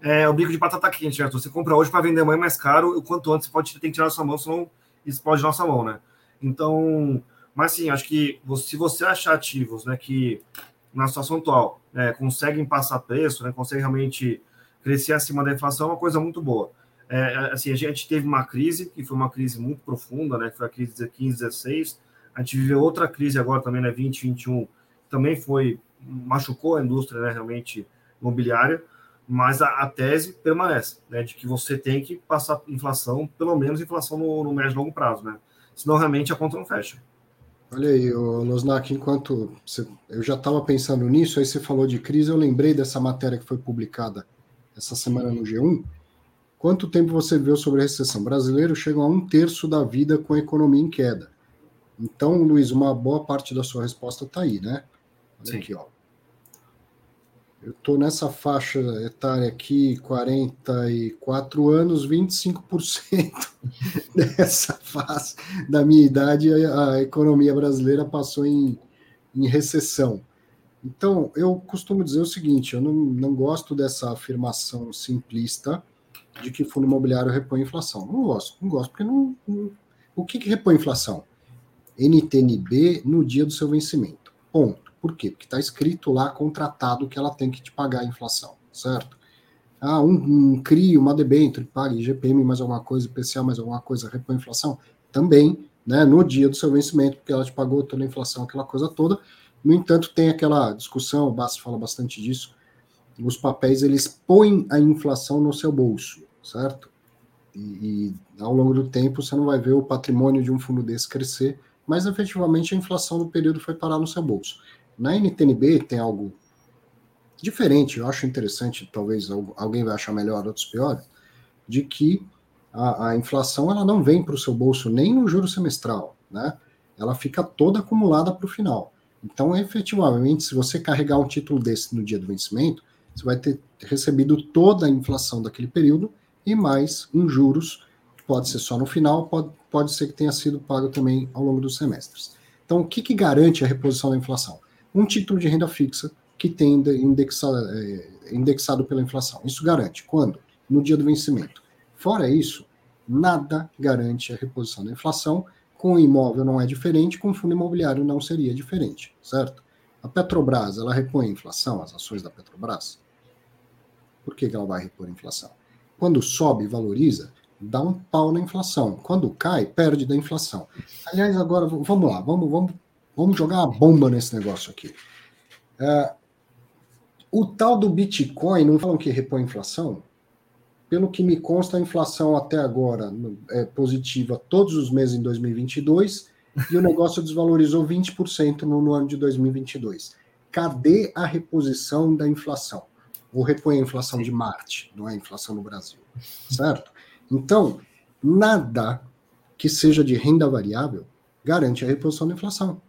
É o bico de batata quente, né? Você compra hoje para vender amanhã mais caro, o quanto antes você pode ter que tirar sua mão, senão explode nossa mão, né? Então, mas sim, acho que se você achar ativos, né, que na situação atual né, conseguem passar preço, né, conseguem realmente crescer acima da inflação, é uma coisa muito boa. É, assim, a gente teve uma crise, que foi uma crise muito profunda, né, que foi a crise de 15, 16, a gente viveu outra crise agora também, né, 20, 21, também foi, machucou a indústria, né, realmente imobiliária, mas a, a, tese permanece, né, de que você tem que passar inflação, pelo menos inflação no, no médio e longo prazo, né, senão realmente a conta não fecha. Olha aí, Losnak, enquanto você, eu já estava pensando nisso, aí você falou de crise, eu lembrei dessa matéria que foi publicada essa semana no G1. Quanto tempo você viu sobre a recessão? Brasileiros chegam a um terço da vida com a economia em queda. Então, Luiz, uma boa parte da sua resposta está aí, né? Olha Sim. aqui, ó. Eu estou nessa faixa etária aqui, 44 anos, 25% dessa fase da minha idade, a, economia brasileira passou em, em, recessão. Então, eu costumo dizer o seguinte: eu não, não gosto dessa afirmação simplista de que fundo imobiliário repõe inflação. Não gosto, não gosto, porque não. não o que, que repõe inflação? NTNB no dia do seu vencimento. Ponto. Por quê? Porque está escrito lá, contratado, que ela tem que te pagar a inflação, certo? Ah, um, um CRI, uma debênture, paga IGPM mais alguma coisa, IPCA mais alguma coisa, repõe inflação? Também, né, no dia do seu vencimento, porque ela te pagou toda a inflação, aquela coisa toda. No entanto, tem aquela discussão, o Bassi fala bastante disso, os papéis, eles põem a inflação no seu bolso, certo? E, e, ao longo do tempo você não vai ver o patrimônio de um fundo desse crescer, mas efetivamente a inflação do período foi parar no seu bolso. Na NTNB tem algo diferente, eu acho interessante, talvez alguém vai achar melhor, outros pior, de que a, a inflação ela não vem para o seu bolso nem no juro semestral, né? Ela fica toda acumulada para o final. Então, efetivamente, se você carregar um título desse no dia do vencimento, você vai ter recebido toda a inflação daquele período e mais um juros, que pode ser só no final, pode, pode ser que tenha sido pago também ao longo dos semestres. Então, o que, que garante a reposição da inflação? Um título de renda fixa que tem indexado, é, indexado pela inflação. Isso garante. Quando? No dia do vencimento. Fora isso, nada garante a reposição da inflação. Com o imóvel não é diferente, com o fundo imobiliário não seria diferente, certo? A Petrobras, ela repõe a inflação, as ações da Petrobras? Por que, que ela vai repor a inflação? Quando sobe valoriza, dá um pau na inflação. Quando cai, perde da inflação. Aliás, agora, vamos lá, vamos, vamos Vamos jogar uma bomba nesse negócio aqui. Uh, o tal do Bitcoin, não falam que repõe inflação? Pelo que me consta, a inflação até agora é positiva todos os meses em 2022 e o negócio desvalorizou 20% no, no ano de 2022. Cadê a reposição da inflação? Ou repõe a inflação de Marte, não é a inflação no Brasil, certo? Então, nada que seja de renda variável garante a reposição da inflação.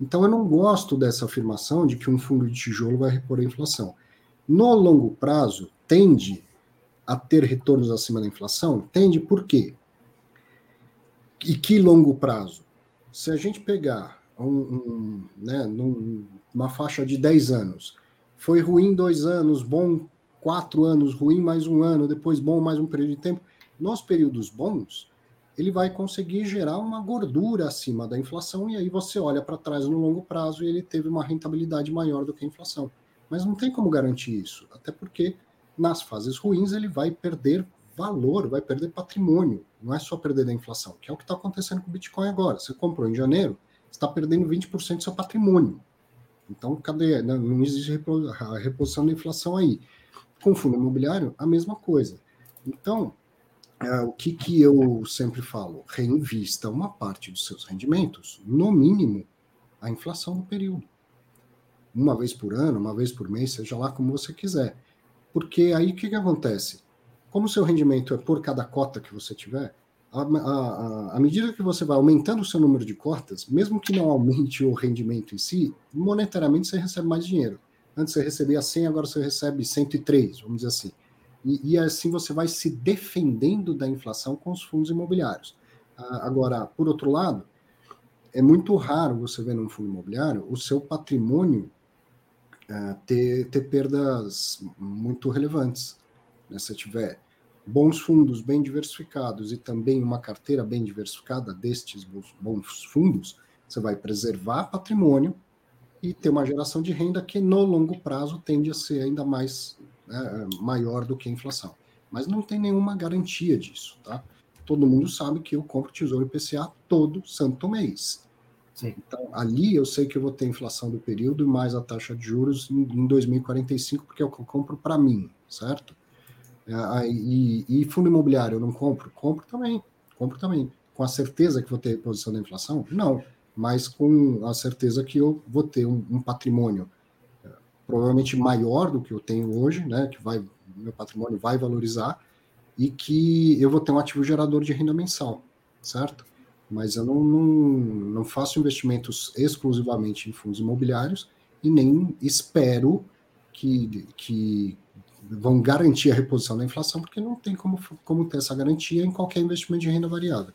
Então, eu não gosto dessa afirmação de que um fundo de tijolo vai repor a inflação. No longo prazo, tende a ter retornos acima da inflação? Tende por quê? E que longo prazo? Se a gente pegar um, um, né, num, uma faixa de 10 anos, foi ruim dois anos, bom quatro anos, ruim mais um ano, depois bom mais um período de tempo. Nos períodos bons, ele vai conseguir gerar uma gordura acima da inflação, e aí você olha para trás no longo prazo e ele teve uma rentabilidade maior do que a inflação. Mas não tem como garantir isso, até porque nas fases ruins ele vai perder valor, vai perder patrimônio, não é só perder da inflação, que é o que está acontecendo com o Bitcoin agora. Você comprou em janeiro, está perdendo 20% do seu patrimônio. Então, cadê? Não existe a reposição da inflação aí. Com fundo imobiliário, a mesma coisa. Então, é, o que, que eu sempre falo? Reinvista uma parte dos seus rendimentos, no mínimo, a inflação no período. Uma vez por ano, uma vez por mês, seja lá como você quiser. Porque aí o que, que acontece? Como o seu rendimento é por cada cota que você tiver, à medida que você vai aumentando o seu número de cotas, mesmo que não aumente o rendimento em si, monetariamente você recebe mais dinheiro. Antes você recebia 100, agora você recebe 103, vamos dizer assim. E, e assim você vai se defendendo da inflação com os fundos imobiliários. Ah, agora, por outro lado, é muito raro você ver num fundo imobiliário o seu patrimônio ah, ter, ter perdas muito relevantes. Né? Se tiver bons fundos bem diversificados e também uma carteira bem diversificada destes bons fundos, você vai preservar patrimônio e ter uma geração de renda que no longo prazo tende a ser ainda mais né, maior do que a inflação. Mas não tem nenhuma garantia disso, tá? Todo mundo sabe que eu compro Tesouro IPCA todo santo mês. Sim. Então, ali eu sei que eu vou ter inflação do período mais a taxa de juros em, em 2045, porque é o que eu compro para mim, certo? É, e, e, fundo imobiliário eu não compro? Compro também, compro também. Com a certeza que vou ter reposição da inflação? Não, mas com a certeza que eu vou ter um, um patrimônio é, provavelmente maior do que eu tenho hoje, né? Que vai, meu patrimônio vai valorizar e que eu vou ter um ativo gerador de renda mensal, certo? Mas eu não, não, não faço investimentos exclusivamente em fundos imobiliários e nem espero que, que vão garantir a reposição da inflação, porque não tem como, como ter essa garantia em qualquer investimento de renda variável.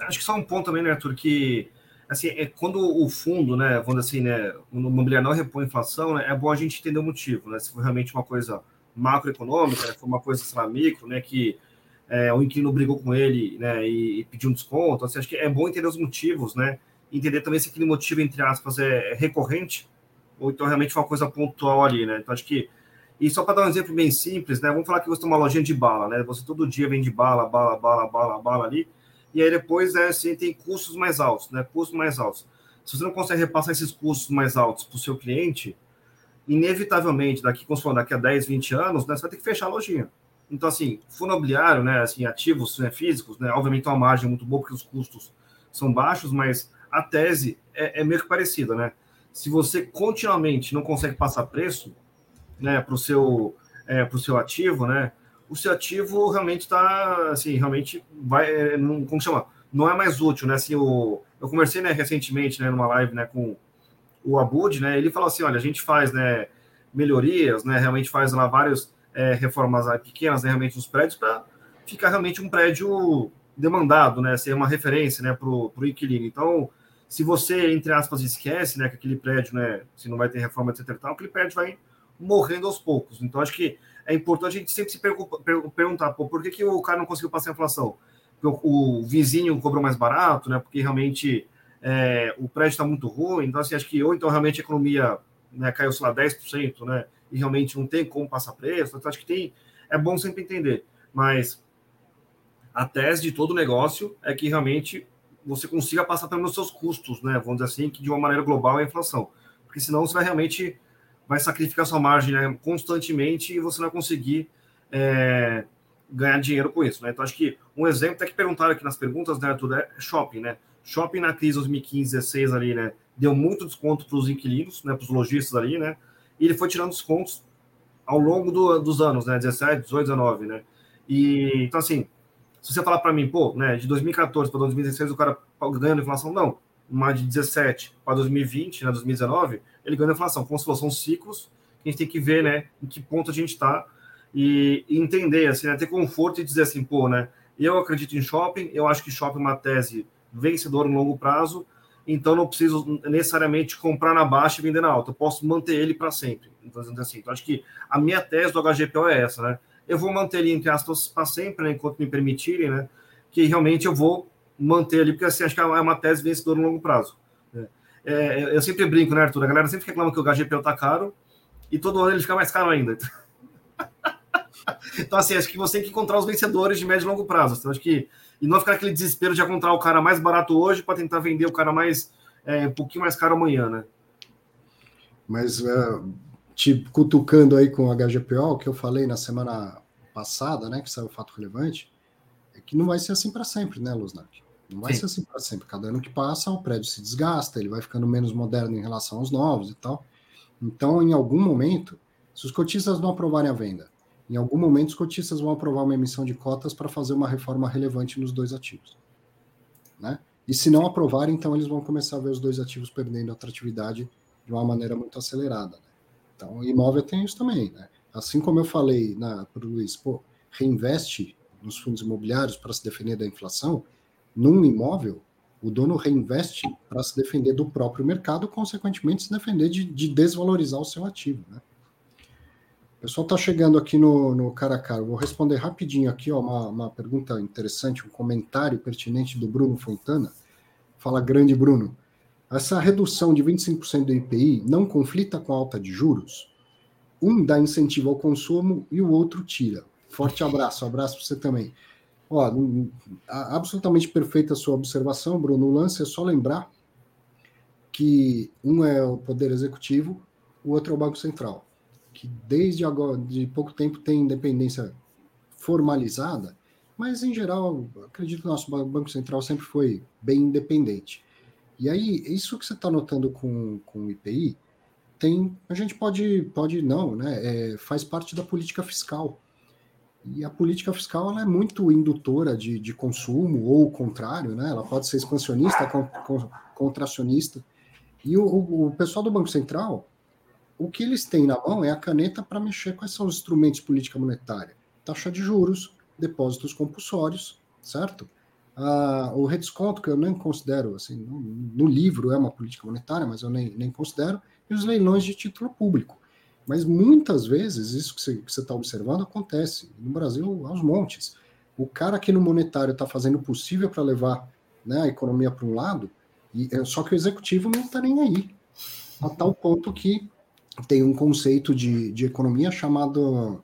Acho que só um ponto também, né, Arthur, que assim, é quando o fundo, né, vamos assim, né, o imobiliário não repõe inflação, né, é bom a gente entender o motivo, né, se for realmente uma coisa macroeconômica, né, foi uma coisa, sei lá, micro, né, que é, o inquilino brigou com ele, né, e, e pediu um desconto, assim, acho que é bom entender os motivos, né, entender também se aquele motivo, entre aspas, é, é recorrente, ou então realmente foi uma coisa pontual ali, né, então acho que e só para dar um exemplo bem simples, né? Vamos falar que você tem uma lojinha de bala, né? Você todo dia vende bala, bala, bala, bala, bala ali. E aí depois né, você tem custos mais altos, né? Custos mais altos. Se você não consegue repassar esses custos mais altos para o seu cliente, inevitavelmente, daqui, como daqui a 10, 20 anos, né, você vai ter que fechar a lojinha. Então, assim, fundo imobiliário, né, assim, ativos né, físicos, né, obviamente uma margem muito boa porque os custos são baixos, mas a tese é, é meio que parecida, né? Se você continuamente não consegue passar preço, né, para o seu, é, seu ativo, né, o seu ativo realmente está, assim, realmente vai, é, como chama, não é mais útil, né, assim, o, eu conversei, né, recentemente, né, numa live, né, com o Abud, né, ele falou assim, olha, a gente faz, né, melhorias, né, realmente faz lá várias é, reformas pequenas, né, realmente nos prédios, para ficar realmente um prédio demandado, né, ser uma referência, né, para o inquilino. Então, se você, entre aspas, esquece, né, que aquele prédio, né, se não vai ter reforma, etc, tal, aquele prédio vai morrendo aos poucos. Então, acho que é importante a gente sempre se perguntar, pô, por que, que o cara não conseguiu passar a inflação? Porque o, o vizinho cobrou mais barato, né? Porque realmente é, o prédio está muito ruim. Então, assim, acho que ou então realmente a economia né, caiu, sei lá, 10%, né? E realmente não tem como passar preço. Então, acho que tem. É bom sempre entender. Mas a tese de todo negócio é que realmente você consiga passar pelos seus custos, né? Vamos dizer assim, que de uma maneira global é a inflação. porque senão você vai realmente vai sacrificar sua margem né, constantemente e você não vai conseguir é, ganhar dinheiro com isso. Né? Então, acho que um exemplo, até que perguntaram aqui nas perguntas, né, Arthur, é shopping, né? Shopping na crise 2015, 16 ali, né? Deu muito desconto para os inquilinos, né? Para os lojistas ali, né? E ele foi tirando descontos ao longo do, dos anos, né? 17, 18, 19, né? E então, assim, se você falar para mim, pô, né, de 2014 para 2016 o cara ganhando inflação, não. Uma de 17 para 2020, né, 2019, ele ganha inflação. Como se fossem ciclos que a gente tem que ver, né, em que ponto a gente está e, e, entender, assim, né, ter conforto e dizer assim, pô, né, eu acredito em shopping, eu acho que shopping é uma tese vencedora no longo prazo, então não preciso necessariamente comprar na baixa e vender na alta, eu posso manter ele para sempre. Então, assim, então, acho que a minha tese do HGPO é essa, né? eu vou manter ele, entre aspas, para sempre, né, enquanto me permitirem, né, que realmente eu vou manter ali, porque assim, acho que é uma tese vencedora no longo prazo. Né. É, eu sempre brinco, né, Arthur? A galera sempre reclama que o HGPU tá caro e todo ano ele fica mais caro ainda. então, assim, acho que você tem que encontrar os vencedores de médio e longo prazo. Então, acho que. E não ficar aquele desespero de encontrar o cara mais barato hoje para tentar vender o cara mais. É, um pouquinho mais caro amanhã, né? Mas uh, te cutucando aí com o HGPO, que eu falei na semana passada, né, que saiu o fato relevante, é que não vai ser assim para sempre, né, Luznak? Não vai Sim. ser assim para sempre. Cada ano que passa, o prédio se desgasta, ele vai ficando menos moderno em relação aos novos e tal. Então, em algum momento, se os cotistas não aprovarem a venda, em algum momento os cotistas vão aprovar uma emissão de cotas para fazer uma reforma relevante nos dois ativos. Né? E se não aprovarem, então eles vão começar a ver os dois ativos perdendo atratividade de uma maneira muito acelerada. Né? Então, imóvel tem isso também, né? Assim como eu falei para o Luiz, pô, reinveste nos fundos imobiliários para se defender da inflação, num imóvel, o dono reinveste para se defender do próprio mercado, consequentemente se defender de, de desvalorizar o seu ativo, né? O pessoal está chegando aqui no, no cara a cara. Vou responder rapidinho aqui, ó, uma, uma pergunta interessante, um comentário pertinente do Bruno Fontana. Fala, grande Bruno. Essa redução de 25% do IPI não conflita com a alta de juros? Um dá incentivo ao consumo e o outro tira. Forte abraço, abraço para você também. Ó, absolutamente perfeita a sua observação, Bruno. O lance é só lembrar que um é o Poder Executivo, o outro é o Banco Central, que desde agora, de pouco tempo, tem independência formalizada, mas em geral, acredito que o nosso Banco Central sempre foi bem independente. E aí, isso que você está notando com, com o IPI, tem, a gente pode, pode não, né? É, faz parte da política fiscal. E a política fiscal é muito indutora de, de consumo, ou o contrário, né? Ela pode ser expansionista, contracionista. E o, o, pessoal do Banco Central, o que eles têm na mão é a caneta para mexer quais são os instrumentos de política monetária. Taxa de juros, depósitos compulsórios, certo? Ah, o redesconto, que eu nem considero, assim, no, no, livro é uma política monetária, mas eu nem, nem considero, e os leilões de título público. Mas muitas vezes, isso que você está observando acontece no Brasil aos montes. O cara aqui no monetário está fazendo o possível para levar né, a economia para um lado, e, é, só que o executivo não está nem aí. A tal ponto que tem um conceito de, de economia chamado.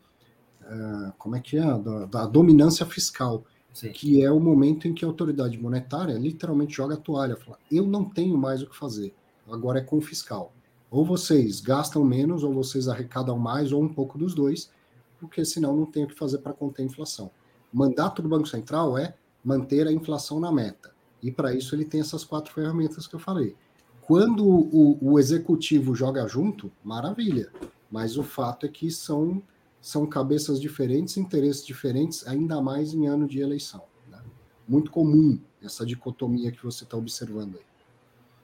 Uh, como é que é? Da, da dominância fiscal Sim. que é o momento em que a autoridade monetária literalmente joga a toalha, fala: eu não tenho mais o que fazer, agora é com o fiscal. Ou vocês gastam menos, ou vocês arrecadam mais, ou um pouco dos dois, porque senão não tem o que fazer para conter a inflação. O mandato do Banco Central é manter a inflação na meta. E para isso ele tem essas quatro ferramentas que eu falei. Quando o, o executivo joga junto, maravilha. Mas o fato é que são são cabeças diferentes, interesses diferentes, ainda mais em ano de eleição. Né? Muito comum essa dicotomia que você está observando aí.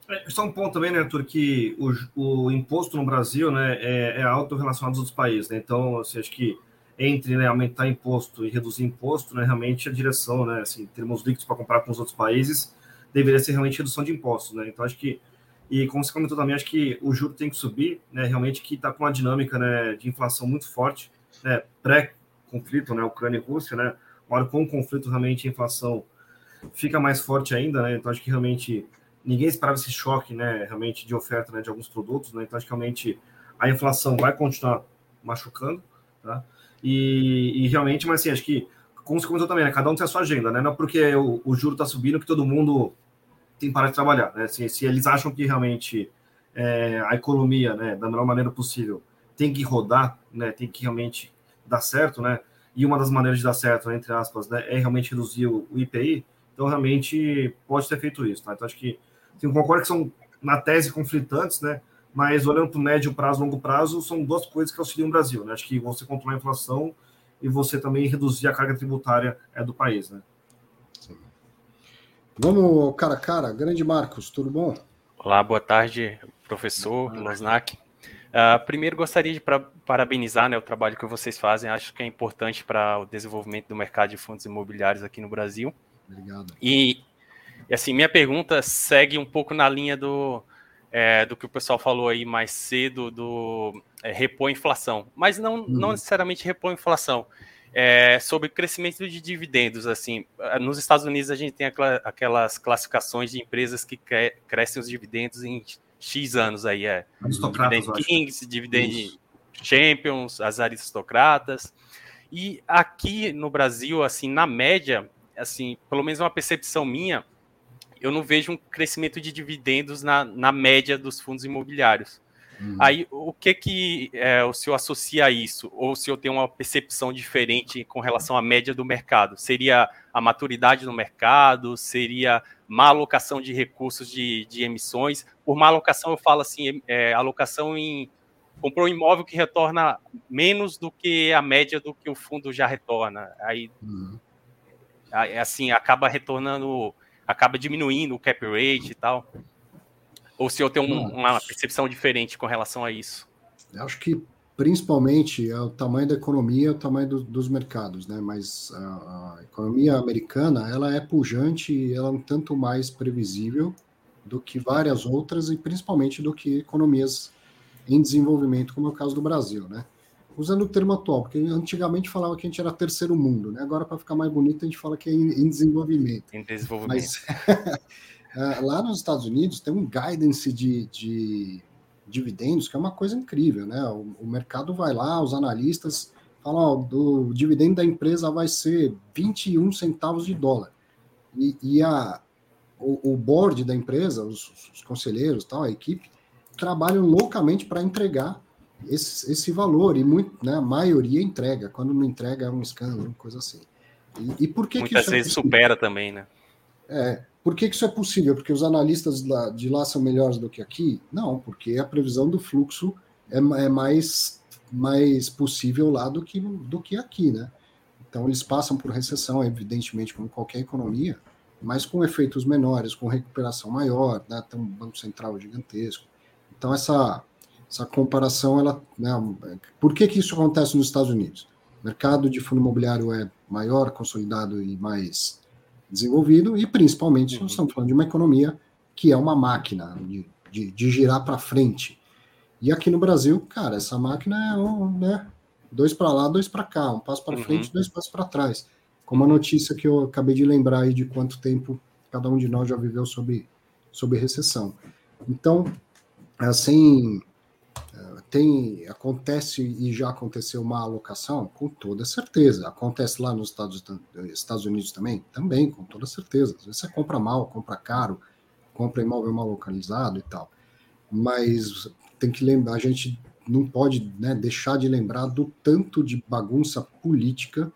É, só um ponto também, né, Arthur, que o, o imposto no Brasil né, é, é alto relacionado aos outros países. Né? Então, assim, acho que entre né, aumentar imposto e reduzir imposto, né, realmente a direção, né, assim, termos líquidos para comprar com os outros países, deveria ser realmente redução de impostos. Né? Então, acho que, e como você comentou também, acho que o juro tem que subir, né, realmente que está com uma dinâmica né, de inflação muito forte né, pré-conflito, né, Ucrânia e Rússia, né, agora com o conflito realmente a inflação fica mais forte ainda, né, então acho que realmente ninguém esperava esse choque, né, realmente de oferta né, de alguns produtos, né, então acho que realmente a inflação vai continuar machucando, tá, e, e realmente, mas assim, acho que, como você comentou também, né, cada um tem a sua agenda, né, não é porque o, o juro está subindo que todo mundo tem que parar de trabalhar, né, assim, se eles acham que realmente é, a economia, né, da melhor maneira possível, tem que rodar, né, tem que realmente dar certo, né, e uma das maneiras de dar certo, entre aspas, né, é realmente reduzir o, o IPI, então realmente pode ter feito isso, tá? Então acho que, assim, concordo que são, na tese, conflitantes, né, mas olhando para o médio prazo, longo prazo, são duas coisas que auxiliam o Brasil, né, acho que você controlar a inflação e você também reduzir a carga tributária é, do país, né. Vamos cara a cara, grande Marcos, tudo bom? Olá, boa tarde, professor Losnak. Uh, primeiro, gostaria de pra, parabenizar né, o trabalho que vocês fazem. Acho que é importante para o desenvolvimento do mercado de fundos imobiliários aqui no Brasil. Obrigado. E, e assim, minha pergunta segue um pouco na linha do, é, do que o pessoal falou aí mais cedo, do é, repor inflação. Mas não, uhum. não necessariamente repor inflação é, sobre crescimento de dividendos. Assim, nos Estados Unidos a gente tem aquelas classificações de empresas que cre crescem os dividendos em x anos aí é dividend kings, dividend champions, as aristocratas. E aqui no Brasil, assim, na média, assim, pelo menos uma percepção minha, eu não vejo um crescimento de dividendos na, na média dos fundos imobiliários. Uhum. Aí, o que que é, o senhor associa a isso? Ou o senhor tem uma percepção diferente com relação à média do mercado? Seria a maturidade no mercado? Seria má alocação de recursos de, de emissões? Por má alocação, eu falo assim, é, alocação em... Comprou um imóvel que retorna menos do que a média do que o fundo já retorna. Aí, uhum. assim, acaba retornando, acaba diminuindo o cap rate e tal. Ou se eu tenho um, uma percepção diferente com relação a isso? Acho que principalmente é o tamanho da economia, o tamanho do, dos mercados, né? Mas a, a, economia americana ela é pujante e ela é um tanto mais previsível do que várias outras e principalmente do que economias em desenvolvimento, como é o caso do Brasil, né? Usando o termo atual, porque antigamente falava que a gente era terceiro mundo, né? Agora para ficar mais bonito a gente fala que é em, desenvolvimento. Em desenvolvimento. Mas, Uh, lá nos Estados Unidos tem um guidance de, de dividendos que é uma coisa incrível, né? O, o mercado vai lá, os analistas falam, do dividendo da empresa vai ser 21 centavos de dólar. E, e a, o, o, board da empresa, os, os conselheiros, tal, a equipe, trabalham loucamente para entregar esse, esse valor, e muito, né, a maioria entrega, quando não entrega é um escândalo, coisa assim. E, e por que Muitas que vezes é supera também, né? É, por que, que isso é possível? Porque os analistas de lá são melhores do que aqui? Não, porque a previsão do fluxo é, é mais, mais possível lá do que, do que aqui, né? Então eles passam por recessão, evidentemente, como qualquer economia, mas com efeitos menores, com recuperação maior, né? tem um banco central gigantesco. Então essa, essa comparação, ela, né? por que, que isso acontece nos Estados Unidos? O mercado de fundo imobiliário é maior, consolidado e mais desenvolvido, e principalmente uhum. nós estamos falando de uma economia que é uma máquina de, de, de girar para frente. E aqui no Brasil, cara, essa máquina é um, né, dois para lá, dois para cá, um passo para uhum. frente, dois passos para trás. Como a notícia que eu acabei de lembrar aí de quanto tempo cada um de nós já viveu sob, sob recessão. Então, assim, tem acontece e já aconteceu uma alocação? Com toda certeza. Acontece lá nos Estados, Estados Unidos também? Também, com toda certeza. Às vezes você compra mal, compra caro, compra imóvel mal localizado e tal. Mas tem que lembrar, a gente não pode né, deixar de lembrar do tanto de bagunça política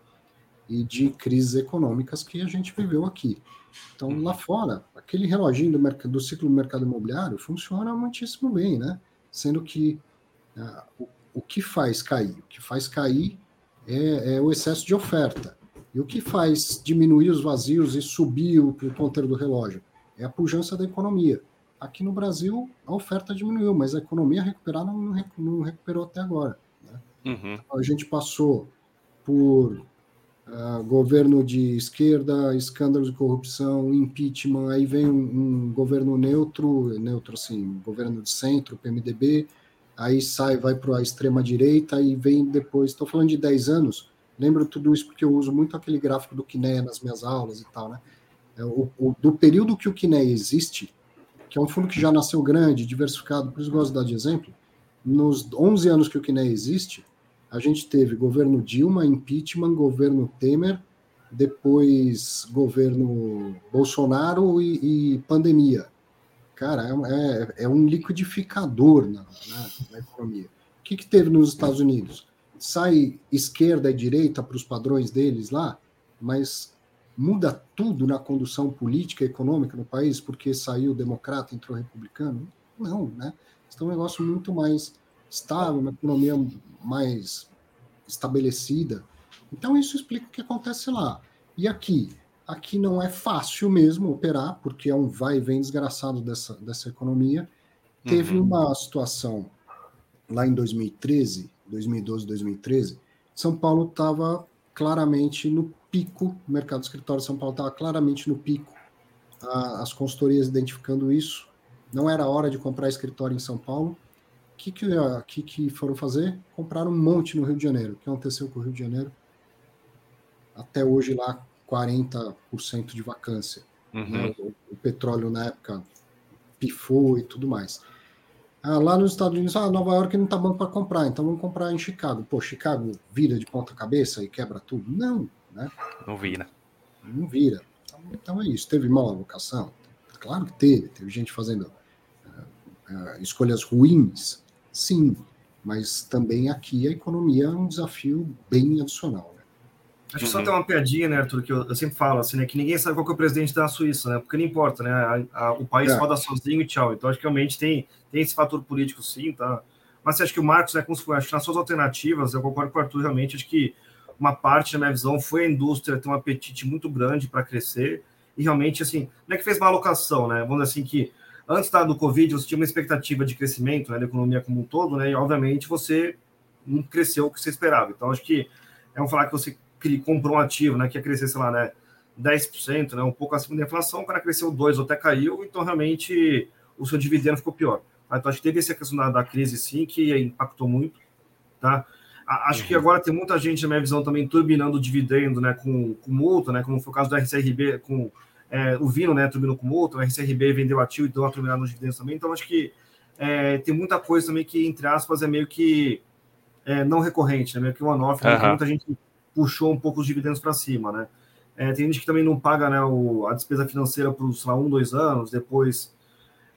e de crises econômicas que a gente viveu aqui. Então, lá fora, aquele reloginho do, do ciclo do mercado imobiliário funciona muitíssimo bem, né? Sendo que o, o que faz cair? O que faz cair é, é, o excesso de oferta. E o que faz diminuir os vazios e subir o, o ponteiro do relógio? É a pujança da economia. Aqui no Brasil, a oferta diminuiu, mas a economia recuperar não, não recuperou até agora. Né? Uhum. Então, a gente passou por uh, governo de esquerda, escândalos de corrupção, impeachment, aí vem um, um governo neutro, neutro assim, governo de centro, PMDB, aí sai, vai para a extrema direita e vem depois. Estou falando de 10 anos, lembro tudo isso porque eu uso muito aquele gráfico do Kiné nas minhas aulas e tal, né? É, o, o, do período que o Kiné existe, que é um fundo que já nasceu grande, diversificado, por isso gosto de dar de exemplo, nos 11 anos que o Kiné existe, a gente teve governo Dilma, impeachment, governo Temer, depois governo Bolsonaro e, e pandemia cara, é, é, é um liquidificador na, na, na economia. O que, que teve nos Estados Unidos? Sai esquerda e direita para os padrões deles lá, mas muda tudo na condução política e econômica no país porque saiu democrata, entrou republicano? Não, né? Então é um negócio muito mais estável, uma economia mais estabelecida. Então isso explica o que acontece lá. E aqui? Aqui não é fácil mesmo operar, porque é um vai e vem desgraçado dessa, dessa economia. Teve uhum. uma situação lá em 2013, 2012, 2013, São Paulo estava claramente no pico, o mercado de escritório de São Paulo estava claramente no pico, as consultorias identificando isso, não era hora de comprar escritório em São Paulo. O que, que, que, que foram fazer? Compraram um monte no Rio de Janeiro. O que aconteceu com o Rio de Janeiro? Até hoje lá, 40% de vacância. Uhum. Né? O, o, petróleo na época pifou e tudo mais. Ah, lá nos Estados Unidos, ah, Nova York não está bom para comprar, então vamos comprar em Chicago. Pô, Chicago vira de ponta cabeça e quebra tudo? Não, né? Não vira. Não vira. Então, então é isso. Teve mal alocação? Claro que teve. Teve gente fazendo uh, uh, escolhas ruins, sim. Mas também aqui a economia é um desafio bem adicional. Acho que só tem uma piadinha, né, Arthur, que eu, eu, sempre falo, assim, né, que ninguém sabe qual é o presidente da Suíça, né, porque não importa, né, a, a, o país é. roda sozinho e tchau. Então, acho que realmente tem, tem esse fator político, sim, tá? Mas acho que o Marcos, né, como se foi, acho que nas suas alternativas, eu concordo com o Arthur, realmente, acho que uma parte, na minha visão, foi a indústria ter um apetite muito grande para crescer e realmente, assim, não é que fez uma alocação, né? Vamos dizer assim, que antes da, do Covid você tinha uma expectativa de crescimento né, da economia como um todo, né? E obviamente você não cresceu o que você esperava. Então, acho que é vamos falar que você comprou um ativo, né? Que ia crescer, sei lá, né? 10%, né, um pouco acima da inflação, o cara cresceu 2% ou até caiu, então realmente o seu dividendo ficou pior. Então acho que teve essa questão da, da crise sim, que impactou muito. Tá? Acho uhum. que agora tem muita gente, na minha visão, também turbinando o dividendo né, com, com multa, né, como foi o caso do RCRB, com é, o Vino né, turbinou com multa, o RCRB vendeu ativo e deu uma turbinada nos dividendos também. Então, acho que é, tem muita coisa também que, entre aspas, é meio que é, não recorrente, né, meio que one-off. Uhum. Muita gente puxou um pouco os dividendos para cima. Né? É, tem gente que também não paga né, o, a despesa financeira por, sei lá, um, dois anos, depois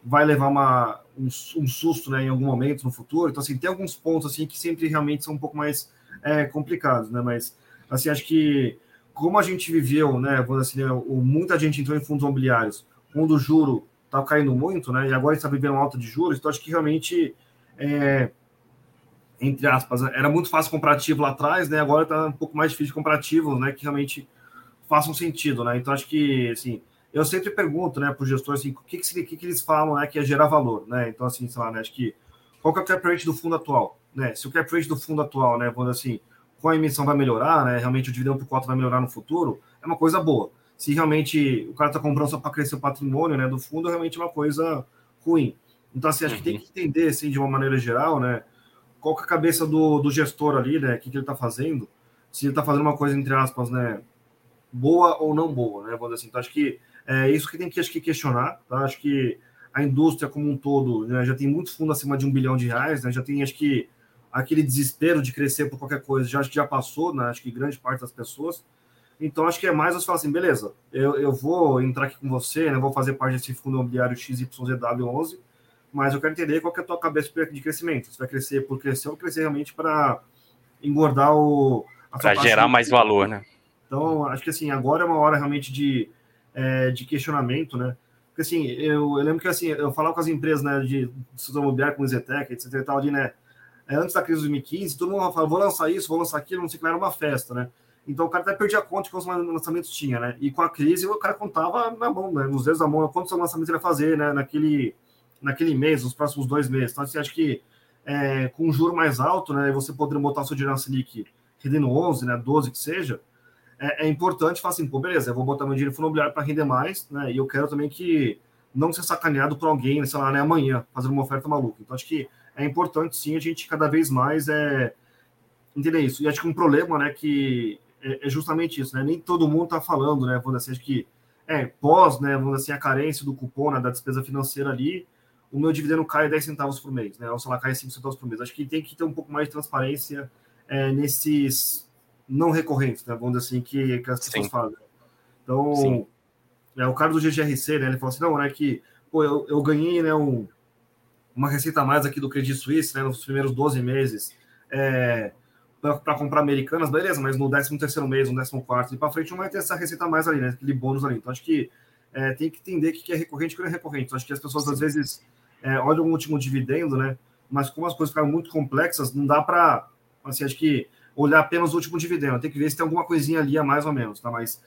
vai levar uma, um, um, susto né, em algum momento no futuro. Então, assim, tem alguns pontos assim que sempre realmente são um pouco mais é, complicados, né? Mas, assim, acho que como a gente viveu, né, quando assim, né, muita gente entrou em fundos imobiliários, quando o juro estava caindo muito, né, e agora está vivendo alta de juros, então acho que realmente, é, entre aspas, era muito fácil comprar ativo lá atrás, né, agora está um pouco mais difícil ativos, né, que realmente façam sentido, né, então acho que, assim, eu sempre pergunto, né, para os gestores, assim, o que, que, que, que, eles falam, né, que é gerar valor, né? Então, assim, sei lá, né, acho que qual que é o cap rate do fundo atual, né? Se o cap rate do fundo atual, né, vamos assim, com a emissão vai melhorar, né? Realmente o dividendo por cota vai melhorar no futuro, é uma coisa boa. Se realmente o cara está comprando só para crescer o patrimônio, né, do fundo, realmente é uma coisa ruim. Então, assim, acho uhum. que tem que entender, assim, de uma maneira geral, né, qual que é a cabeça do, do gestor ali, né, o que, que ele está fazendo, se ele está fazendo uma coisa, entre aspas, né, boa ou não boa, né, vamos assim. Então, acho que é isso que tem que, acho que questionar. Tá? Acho que a indústria como um todo né, já tem muito fundo acima de um bilhão de reais, né? já tem, acho que, aquele desespero de crescer por qualquer coisa, já acho que já passou, né? acho que grande parte das pessoas. Então, acho que é mais você falar assim, beleza, eu, eu vou entrar aqui com você, né, vou fazer parte desse fundo imobiliário XYZW11, mas eu quero entender qual que é a tua cabeça de crescimento. Você vai crescer por crescer ou crescer realmente para engordar o... Para gerar mais valor, né? Então, acho que assim, agora é uma hora realmente de é, de questionamento, né? Porque assim, eu, eu, lembro que assim, eu falava com as empresas né, de setor imobiliário, com o Zetec, etc e tal, ali, né? É, antes da crise de 2015, todo mundo falava, vou lançar isso, vou lançar aquilo, não sei o que, era uma festa, né? Então o cara até perdia conta de quantos lançamentos tinha, né? E com a crise o cara contava na mão, né? Nos dedos da mão, quantos lançamentos ele ia fazer, né? Naquele, naquele mês, nos próximos dois meses. Então, assim, acho que é, com um juro mais alto, né? Você poderia botar o seu dinheiro na Selic rendendo 11, né? 12 que seja, é, é importante falar assim, pô, beleza, eu vou botar meu dinheiro no fundo imobiliário para render mais, né? E eu quero também que não ser sacaneado por alguém, sei lá, né, amanhã, fazendo uma oferta maluca. Então, acho que é importante, sim, a gente cada vez mais é, entender isso. E acho que um problema, né, que é, é justamente isso, né? Nem todo mundo está falando, né, vamos dizer assim, que é, pós, né, vamos dizer assim, a carência do cupom, né, da despesa financeira ali, o meu dividendo cai 10 centavos por mês, né? Ou sei lá, cai 5 centavos por mês. Acho que tem que ter um pouco mais de transparência é, nesses não recorrentes, né? Vamos dizer assim, que, que as pessoas Sim. fazem. Então, Sim. é, o cara do GGRC, né? Ele falou assim: não, é que pô, eu, eu ganhei né, um, uma receita a mais aqui do Credit Suisse, né, nos primeiros 12 meses, é, para comprar americanas, beleza, mas no 13 terceiro mês, no 14 e para frente não vai ter essa receita a mais ali, né, aquele bônus ali. Então, acho que é, tem que entender o que é recorrente e o que não é recorrente. Então, acho que as pessoas, às vezes, é, olham o último dividendo, né, mas como as coisas ficaram muito complexas, não dá para, assim, acho que olhar apenas o último dividendo, tem que ver se tem alguma coisinha ali a mais ou menos, tá? Mas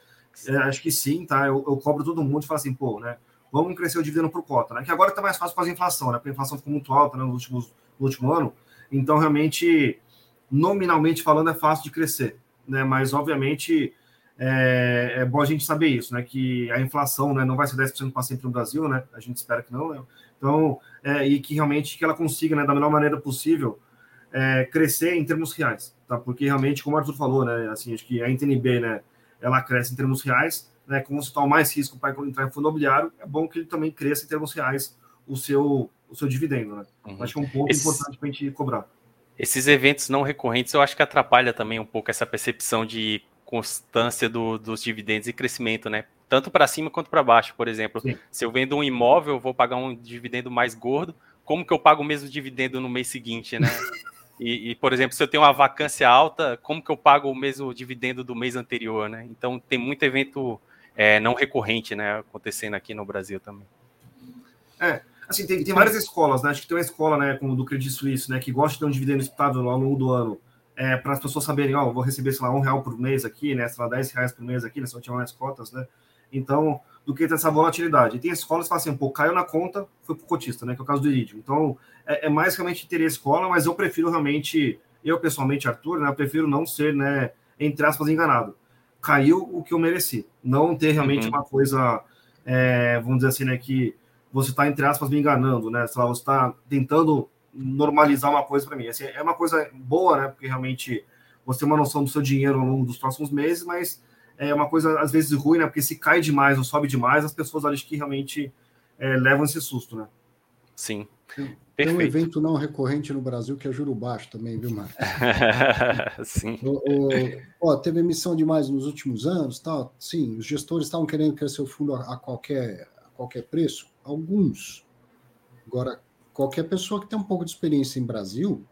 é, acho que sim, tá? Eu, eu cobro todo mundo e falo assim, pô, né? Vamos crescer o dividendo por cota, né? Que agora está mais fácil a inflação, né? Porque a inflação ficou muito alta né, no, últimos, no último ano. Então, realmente, nominalmente falando, é fácil de crescer, né? Mas, obviamente, é, é bom a gente saber isso, né? Que a inflação né, não vai ser 10% para sempre no Brasil, né? A gente espera que não, né? Então, é, e que realmente que ela consiga, né, da melhor maneira possível, é, crescer em termos reais, tá? Porque realmente, como o Arthur falou, né? Assim, acho que a NTNB, né? Ela cresce em termos reais, né, como se toma mais risco para entrar em fundo imobiliário, é bom que ele também cresça em termos reais o seu, o seu dividendo. Né? Uhum. Acho que é um ponto importante para a gente cobrar. Esses eventos não recorrentes eu acho que atrapalha também um pouco essa percepção de constância do, dos dividendos e crescimento, né? Tanto para cima quanto para baixo, por exemplo. Sim. Se eu vendo um imóvel, eu vou pagar um dividendo mais gordo. Como que eu pago o mesmo dividendo no mês seguinte, né? E, e, por exemplo, se eu tenho uma vacância alta, como que eu pago o mesmo dividendo do mês anterior, né? Então tem muito evento é, não recorrente, né, acontecendo aqui no Brasil também. É, assim, tem, tem várias escolas, né? Acho que tem uma escola, né, como do Credit Suisse, né, que gosta de ter um dividendo estável ao longo do ano, é, para as pessoas saberem, ó, vou receber, sei lá, um real por mês aqui, né, sei lá, dez reais por mês aqui, né, se eu tiver mais cotas, né? Então, do que ter essa volatilidade. E tem escolas que falam assim, pô, caiu na conta, foi pro cotista, né, que é o caso do Iridium. Então, é, é mais realmente ter a escola, mas eu prefiro realmente, eu pessoalmente, Arthur, né, eu prefiro não ser, né, entre aspas, enganado caiu o que eu mereci. Não ter realmente uhum. uma coisa, é, vamos dizer assim, né, que você está, entre aspas, me enganando, né? Sei lá, você está tentando normalizar uma coisa para mim. Assim, é uma coisa boa, né? Porque realmente você tem uma noção do seu dinheiro ao longo dos próximos meses, mas é uma coisa às vezes ruim, né? Porque se cai demais ou sobe demais, as pessoas acho que realmente é, levam esse susto, né? Sim. Tem um evento não recorrente no Brasil que é juro baixo também, viu, Marcos? Sim. O, o, ó, teve emissão demais nos últimos anos, tal. Sim, os gestores estavam querendo crescer o fundo a, a, qualquer, a qualquer preço. Alguns. Agora, qualquer pessoa que tem um pouco de experiência em Brasil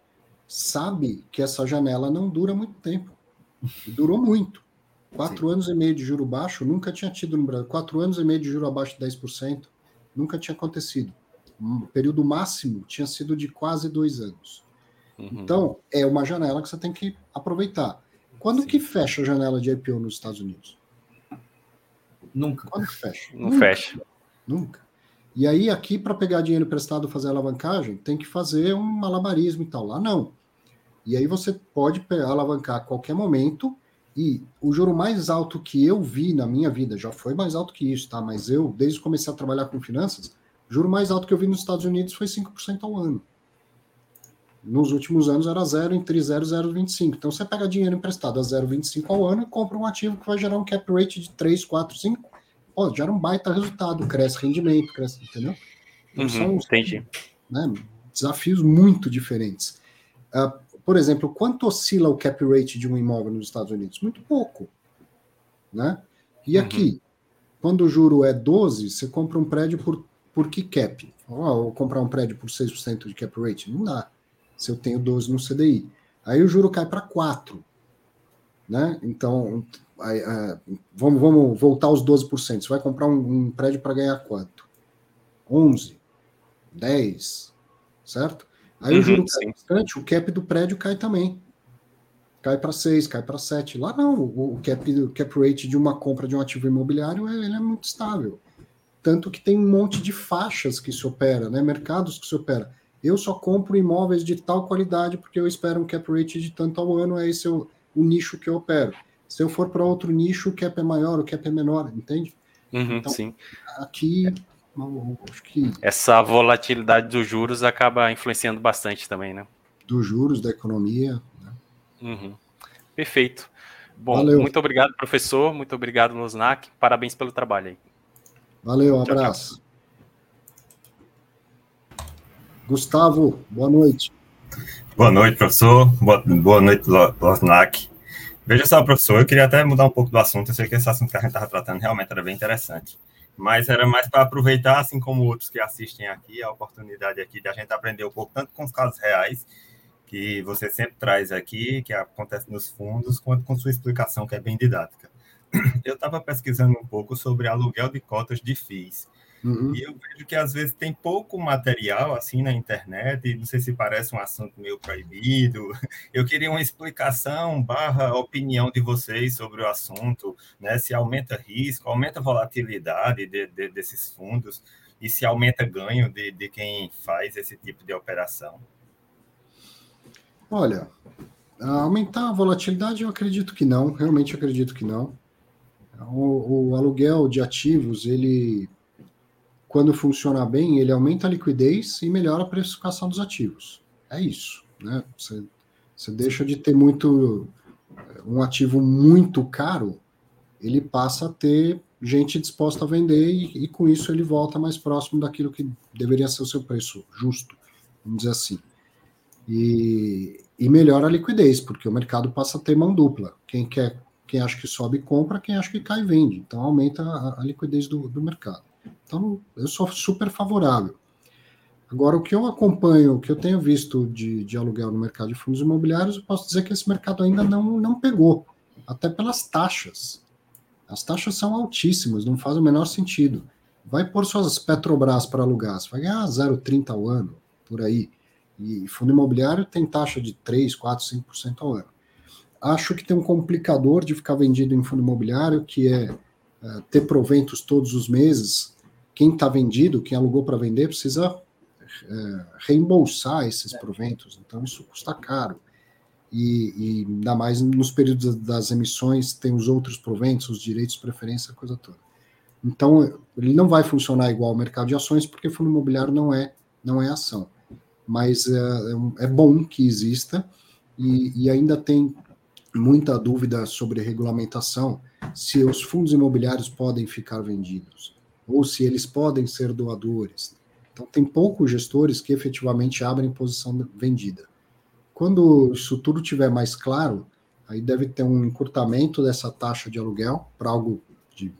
sabe que essa janela não dura muito tempo. Durou muito. Quatro Sim. anos e meio de juro baixo nunca tinha tido no Brasil. Quatro anos e meio de juro abaixo de 10%. Nunca tinha acontecido o período máximo tinha sido de quase dois anos. Uhum. Então, é uma janela que você tem que aproveitar. Quando Sim. que fecha a janela de IPO nos Estados Unidos? Nunca. Quando que fecha? Não Nunca. fecha. Nunca. E aí, aqui, para pegar dinheiro emprestado fazer alavancagem, tem que fazer um malabarismo e tal. Lá não. E aí você pode alavancar a qualquer momento. E o juro mais alto que eu vi na minha vida, já foi mais alto que isso, tá? Mas eu, desde que comecei a trabalhar com finanças, o juro mais alto que eu vi nos Estados Unidos foi 5% ao ano. Nos últimos anos era zero, entre 0 e 0,25. Então você pega dinheiro emprestado a 0,25 ao ano e compra um ativo que vai gerar um cap rate de 3, 4, 5. Ó, gera um baita resultado, cresce rendimento, cresce, entendeu? Então, uhum, são entendi. Né, desafios muito diferentes. Uh, por exemplo, quanto oscila o cap rate de um imóvel nos Estados Unidos? Muito pouco. Né? E uhum. aqui, quando o juro é 12, você compra um prédio por por que cap? Oh, vou comprar um prédio por 6% de cap rate? Não dá. Se eu tenho 12 no CDI. Aí o juro cai para 4. Né? Então, uh, vamos, vamos voltar aos 12%. Você vai comprar um, um prédio para ganhar quanto? 11, 10, certo? Aí uhum, o juro cai bastante, o cap do prédio cai também. Cai para 6, cai para 7. Lá não, o cap, o cap rate de uma compra de um ativo imobiliário ele é muito estável. Tanto que tem um monte de faixas que se opera, né? mercados que se opera. Eu só compro imóveis de tal qualidade porque eu espero um cap rate de tanto ao ano, é esse o, o nicho que eu opero. Se eu for para outro nicho, o cap é maior, o cap é menor, entende? Uhum, então, sim. Aqui, acho que. Essa volatilidade dos juros acaba influenciando bastante também, né? Dos juros, da economia. Né? Uhum. Perfeito. Bom, Valeu. muito obrigado, professor. Muito obrigado, Losnak. Parabéns pelo trabalho aí. Valeu, um abraço. Tchau, tchau. Gustavo, boa noite. Boa noite, professor. Boa, boa noite, Losnak. Veja só, professor, eu queria até mudar um pouco do assunto. Eu sei que esse assunto que a gente estava tratando realmente era bem interessante. Mas era mais para aproveitar, assim como outros que assistem aqui, a oportunidade aqui de a gente aprender um pouco, tanto com os casos reais, que você sempre traz aqui, que acontece nos fundos, quanto com sua explicação, que é bem didática. Eu estava pesquisando um pouco sobre aluguel de cotas de FIIs. Uhum. E eu vejo que às vezes tem pouco material assim na internet, e não sei se parece um assunto meio proibido. Eu queria uma explicação barra opinião de vocês sobre o assunto, né? Se aumenta risco, aumenta a volatilidade de, de, desses fundos e se aumenta ganho de, de quem faz esse tipo de operação. Olha, aumentar a volatilidade eu acredito que não, realmente acredito que não. O, o aluguel de ativos, ele quando funciona bem, ele aumenta a liquidez e melhora a precificação dos ativos. É isso. Né? Você, você deixa de ter muito um ativo muito caro, ele passa a ter gente disposta a vender e, e, com isso ele volta mais próximo daquilo que deveria ser o seu preço justo, vamos dizer assim. E, e melhora a liquidez, porque o mercado passa a ter mão dupla. Quem quer, quem acha que sobe compra, quem acha que cai vende. Então aumenta a, a liquidez do, do mercado. Então, eu sou super favorável. Agora, o que eu acompanho, o que eu tenho visto de, de aluguel no mercado de fundos imobiliários, eu posso dizer que esse mercado ainda não, não pegou, até pelas taxas. As taxas são altíssimas, não faz o menor sentido. Vai pôr suas Petrobras para alugar, você vai ganhar 0,30 ao ano, por aí. E fundo imobiliário tem taxa de 3, 4, 5% ao ano. Acho que tem um complicador de ficar vendido em fundo imobiliário, que é, é ter proventos todos os meses, quem está vendido, quem alugou para vender, precisa é, reembolsar esses proventos. Então, isso custa caro. E, e, ainda mais nos períodos das emissões, tem os outros proventos, os direitos de preferência, a coisa toda. Então, ele não vai funcionar igual ao mercado de ações, porque fundo imobiliário não é, não é ação. Mas é, é bom que exista, e, e ainda tem muita dúvida sobre regulamentação, se os fundos imobiliários podem ficar vendidos ou se eles podem ser doadores. Então, tem poucos gestores que efetivamente abrem posição vendida. Quando isso tudo tiver mais claro, aí deve ter um encurtamento dessa taxa de aluguel para algo de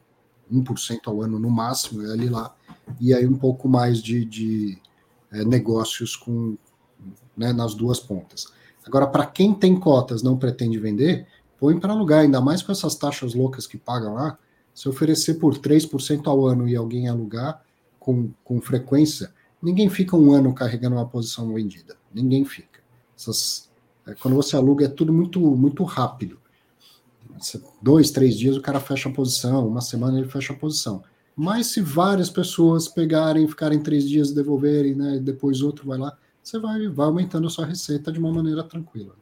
1% ao ano no máximo, é ali lá, e aí um pouco mais de, de é, negócios com né, nas duas pontas. Agora, para quem tem cotas não pretende vender, põe para alugar, ainda mais com essas taxas loucas que pagam lá, se oferecer por 3% ao ano e alguém alugar com, com frequência, ninguém fica um ano carregando uma posição vendida. Ninguém fica. Essas, é, quando você aluga, é tudo muito, muito rápido. Dois, três dias o cara fecha a posição, uma semana ele fecha a posição. Mas se várias pessoas pegarem, ficarem três dias devolverem, né, depois outro vai lá, você vai, vai aumentando a sua receita de uma maneira tranquila.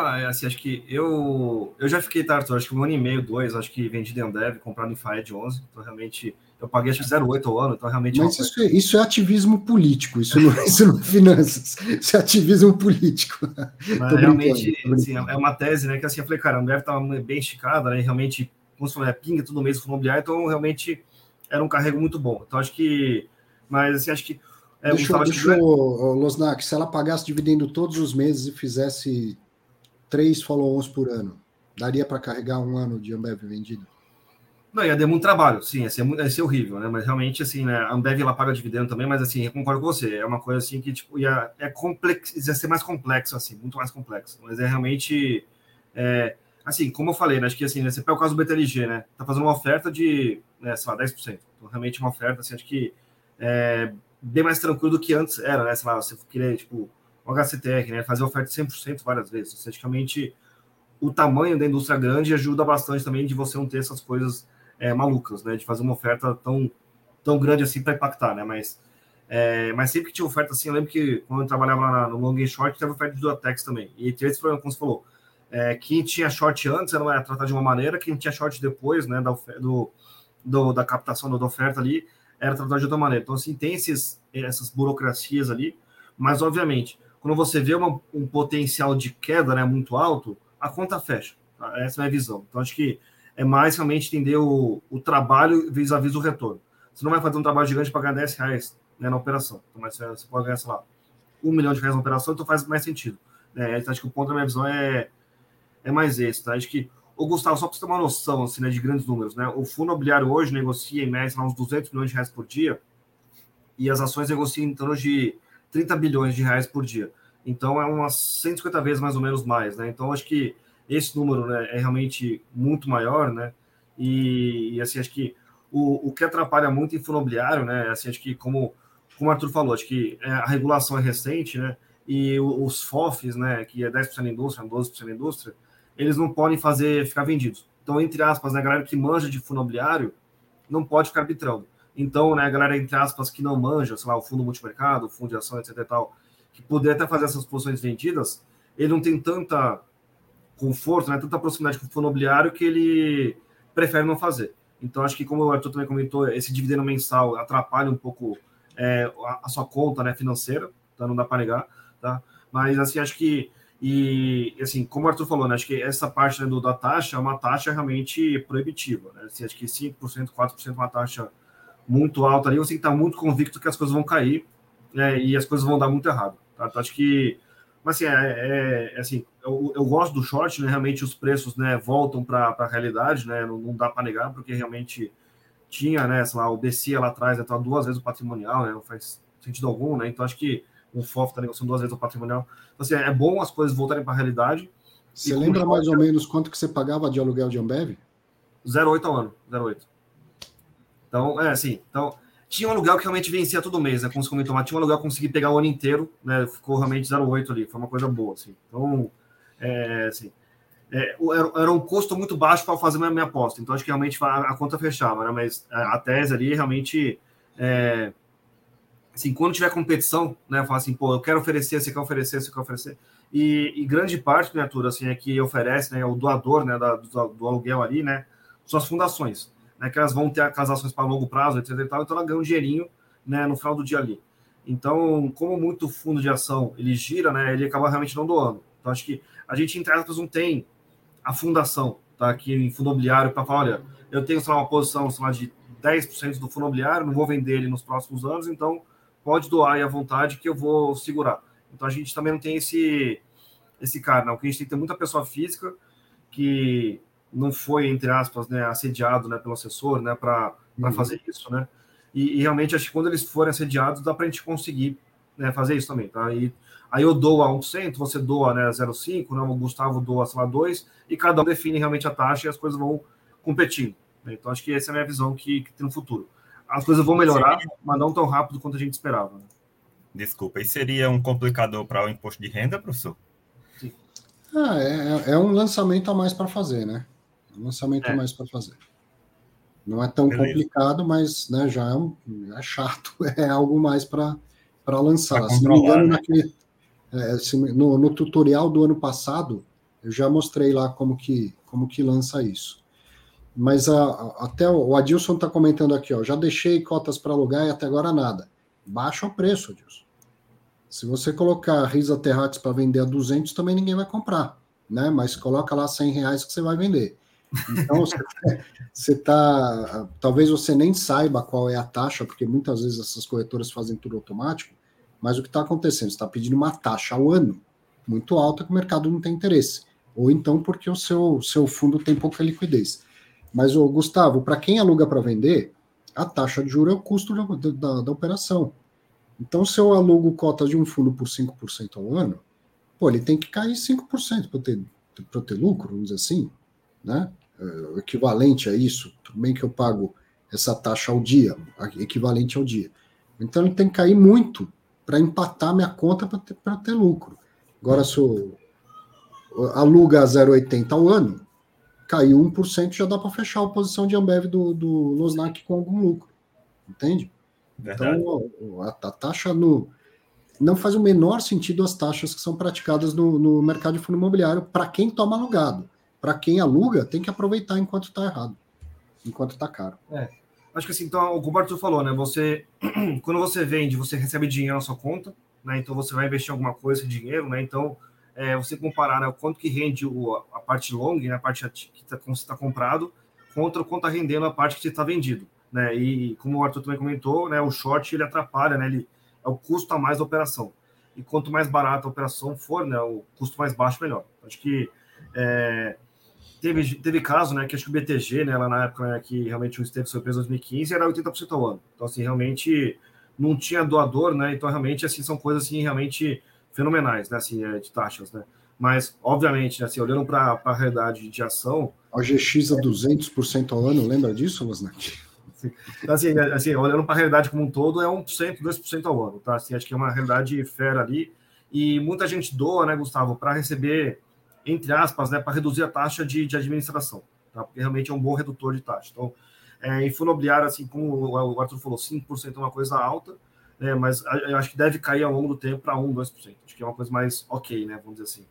Ah, é assim, acho que eu, eu já fiquei, tá, Arthur, acho que um ano e meio, dois, acho que vendi de Ambev, comprado em Fiat 11, então realmente, eu paguei acho que 0,8 ao ano, então realmente... É Mas isso, é, isso é ativismo político, isso não, isso não é finanças, isso é ativismo político. Mas realmente, assim, é uma tese, né, que assim, eu falei, cara, a Ambev estava bem esticada, né, realmente, como você falou, é pinga todo mês fundo imobiliário, então realmente era um carrego muito bom. Então acho que, mas assim, acho que... É, deixa, eu, deixa eu, Losnak, se ela pagasse dividendo todos os meses e fizesse três follow-ons por ano, daria para carregar um ano de Ambev vendido? Não, ia ter muito trabalho, sim, ia ser, ia ser horrível, né? Mas realmente, assim, né? A Ambev ela paga dividendo também, mas assim, eu concordo com você, é uma coisa assim que, tipo, ia, é complexo, ia ser mais complexo, assim, muito mais complexo. Mas é realmente. É, assim, como eu falei, né, acho que assim, né, você pega o caso do BTLG, né? Tá fazendo uma oferta de, né, sei lá, 10%. Então, realmente uma oferta, assim, acho que é bem mais tranquilo do que antes era, né? Sei lá, você queria, tipo, o HCTR, né? Fazer oferta de 100% várias vezes. Esteticamente, o tamanho da indústria grande ajuda bastante também de você não ter essas coisas é, malucas, né? De fazer uma oferta tão, tão grande assim para impactar, né? Mas, é, mas sempre que tinha oferta assim, eu lembro que quando eu trabalhava lá no Long Short, teve oferta de Duatex também. E tinha esse problema, como você falou. É, quem tinha short antes era tratar de uma maneira, quem tinha short depois, né, da, do, do, da captação da oferta ali, era tratado de outra maneira. Então, assim, tem esses, essas burocracias ali, mas, obviamente, quando você vê uma, um potencial de queda né, muito alto, a conta fecha. Tá? Essa é a minha visão. Então, acho que é mais realmente entender o, o trabalho vis-à-vis do retorno. Você não vai fazer um trabalho gigante para ganhar 10 reais né, na operação. Então, mas você pode ganhar, sei lá, um milhão de reais na operação, então faz mais sentido. Né? Então, acho que o ponto da minha visão é, é mais esse. Tá? Acho que o Gustavo, só para você ter uma noção assim, né, de grandes números, né? O fundo imobiliário hoje negocia em média uns 200 milhões de reais por dia e as ações negociam em torno de 30 bilhões de reais por dia. Então é umas 150 vezes mais ou menos mais, né? Então acho que esse número né, é realmente muito maior, né? E, e assim, acho que o, o que atrapalha muito em fundo imobiliário, né? Assim, acho que como, como o Arthur falou, acho que é, a regulação é recente, né? E os FOFs, né, que é 10% da indústria, 12% da indústria, eles não podem fazer ficar vendidos. Então, entre aspas, né, a galera que manja de fundo imobiliário não pode ficar arbitrando. Então, né, a galera, entre aspas, que não manja, sei lá, o fundo multimercado, o fundo de ação, etc e tal, que poder até fazer essas posições vendidas, ele não tem tanta conforto, né, tanta proximidade com o fundo imobiliário que ele prefere não fazer. Então, acho que, como o Arthur também comentou, esse dividendo mensal atrapalha um pouco é, a, a, sua conta né, financeira, tá? não dá para negar. Tá? Mas, assim, acho que, e assim, como o Arthur falou, né, acho que essa parte né, do, da taxa é uma taxa realmente proibitiva. Né? Assim, acho que 5%, 4% é uma taxa muito alta ali, você tem que estar muito convicto que as coisas vão cair né, e as coisas vão dar muito errado. Tá? Então, acho que mas assim, é, é, é assim eu, eu, gosto do short, né? Realmente os preços né, voltam para a realidade, né? Não, não dá para negar, porque realmente tinha, né? Sei lá, o BC lá atrás, então duas vezes o patrimonial, né? Não faz sentido algum, né? Então acho que o FOF está negociando duas vezes o patrimonial. Então, assim, é bom as coisas voltarem para a realidade. Você lembra mais ou menos quanto que você pagava de aluguel de Ambev? 0,8 ao ano, 0,8. Então, é assim, então tinha um aluguel que realmente vencia todo mês, né? Como você tinha um aluguel que consegui pegar o ano inteiro, né? Ficou realmente 0,8 ali, foi uma coisa boa, assim. Então, é, assim, é, era, um custo muito baixo para fazer minha, minha, aposta. Então, acho que realmente a, a conta fechava, né? Mas a, a tese ali realmente. É, assim, quando tiver competição, né? Falar assim, pô, eu quero oferecer, você quer oferecer, você quer oferecer. E, e grande parte, criatura, assim, é que oferece, né? O doador, né? Da, do, do aluguel ali, né? São as fundações né, que elas vão ter aquelas ações para longo prazo, etc. Tal, então ela ganha um dinheirinho né, no final do dia ali. Então, como muito fundo de ação ele gira, né, ele acaba realmente não doando. Então, acho que a gente, entre aspas, não tem a fundação tá, aqui em fundo imobiliário para falar: olha, eu tenho uma posição lá, de 10% do fundo imobiliário, não vou vender ele nos próximos anos, então pode doar aí à vontade que eu vou segurar. Então, a gente também não tem esse, esse cara, não, porque a gente tem que ter muita pessoa física que não foi, entre aspas, né, assediado né, pelo assessor né, para uhum. fazer isso. Né? E, e, realmente, acho que quando eles forem assediados, dá para a gente conseguir né, fazer isso também. Tá? E, aí eu dou a 1%, você doa né, 0,5%, né, o Gustavo doa, sei lá, 2%, e cada um define realmente a taxa e as coisas vão competindo. Né? Então, acho que essa é a minha visão que, que tem no futuro. As coisas vão melhorar, mas não tão rápido quanto a gente esperava. Né? Desculpa, e seria um complicador para o imposto de renda, professor? Sim. Ah, é, é um lançamento a mais para fazer, né? Lançamento é. mais para fazer. Não é tão Beleza. complicado, mas né, já é, um, é, chato, é algo mais para lançar. Pra se não me engano, né? naquele, é, se, no, no, tutorial do ano passado, eu já mostrei lá como que, como que lança isso. Mas a, a, até o Adilson está comentando aqui, ó, já deixei cotas para alugar e até agora nada. Baixa o preço, Adilson. Se você colocar Risa Terrax para vender a 200, também ninguém vai comprar, né? Mas coloca lá 100 reais que você vai vender. Então, você está. Talvez você nem saiba qual é a taxa, porque muitas vezes essas corretoras fazem tudo automático, mas o que está acontecendo? Você está pedindo uma taxa ao ano muito alta que o mercado não tem interesse. Ou então porque o seu, seu fundo tem pouca liquidez. Mas, o Gustavo, para quem aluga para vender, a taxa de juros é o custo da, da, da operação. Então, se eu alugo cotas de um fundo por 5% ao ano, pô, ele tem que cair 5% para ter, ter lucro, vamos dizer assim, né? O equivalente a isso, tudo bem que eu pago essa taxa ao dia, equivalente ao dia. Então ele tem que cair muito para empatar minha conta para ter, ter lucro. Agora, se eu aluga a 0,80 ao ano, caiu 1%, já dá para fechar a posição de Ambev do, do Losnak com algum lucro. Entende? Verdade. Então, a, a, taxa no. Não faz o menor sentido as taxas que são praticadas no, no mercado de fundo imobiliário para quem toma alugado para quem aluga, tem que aproveitar enquanto está errado, enquanto está caro. É. Acho que assim, então, o Gilberto falou, né? Você, quando você vende, você recebe dinheiro na sua conta, né? Então você vai investir em alguma coisa dinheiro, né? Então, é, você comparar né, o quanto que rende o, a parte long, né, a parte que está tá comprado, contra o quanto está rendendo a parte que está vendido. Né? E como o Arthur também comentou, né, o short ele atrapalha, né, ele é o custo a mais da operação. E quanto mais barata a operação for, né, o custo mais baixo, melhor. Acho que é, teve, teve caso, né, que acho que o BTG, né, lá na época né, que realmente o Esteves foi preso em 2015, era 80% ao ano. Então, assim, realmente não tinha doador, né, então realmente, assim, são coisas, assim, realmente fenomenais, né, assim, é, de taxas, né. Mas, obviamente, né, assim, olhando para a realidade de ação... O GX a 200% ao ano, lembra disso, Losnat? Então, assim, né, assim, olhando para a realidade como um todo, é 1%, 2% ao ano, tá? Assim, acho que é uma realidade fera ali. E muita gente doa, né, Gustavo, para receber entre aspas, né, para reduzir a taxa de, de administração, tá? porque realmente é um bom redutor de taxa. Então, é, em fundo imobiliário, assim como o Arthur falou, 5% é uma coisa alta, né, mas eu acho que deve cair ao longo do tempo para 1%, 2%. Acho que é uma coisa mais ok, né, vamos dizer assim.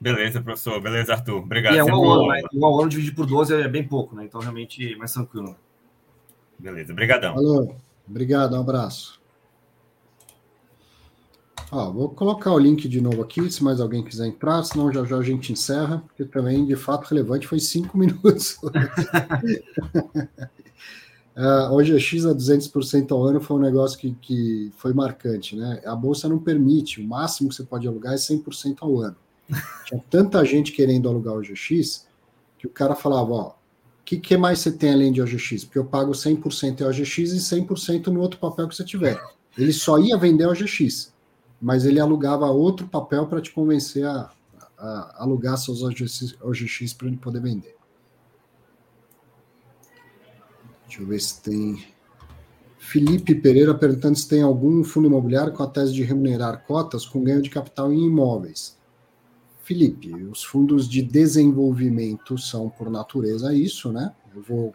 Beleza, professor. Beleza, Arthur. Obrigado. E é um ao ano, né? Um ao ano dividido por 12 é bem pouco, né? Então, realmente, mais tranquilo. Beleza. Obrigadão. Falou. Obrigado, um abraço. Ó, vou colocar o link de novo aqui, se mais alguém quiser entrar, senão já já a gente encerra, porque também, de fato, relevante foi cinco minutos. uh, hoje a X a 200% ao ano foi um negócio que, que foi marcante, né? A bolsa não permite, o máximo que você pode alugar é 100% ao ano. Tinha tanta gente querendo alugar o GX que o cara falava, ó, o que, que mais você tem além de OGX? Porque eu pago 100% em OGX e 100% no outro papel que você tiver. Ele só ia vender OGX mas ele alugava outro papel para te convencer a, a, alugar seus OGX, OGX para ele poder vender. Deixa eu ver se tem. Felipe Pereira perguntando se tem algum fundo imobiliário com a tese de remunerar cotas com ganho de capital em imóveis. Felipe, os fundos de desenvolvimento são, por natureza, isso, né? Eu vou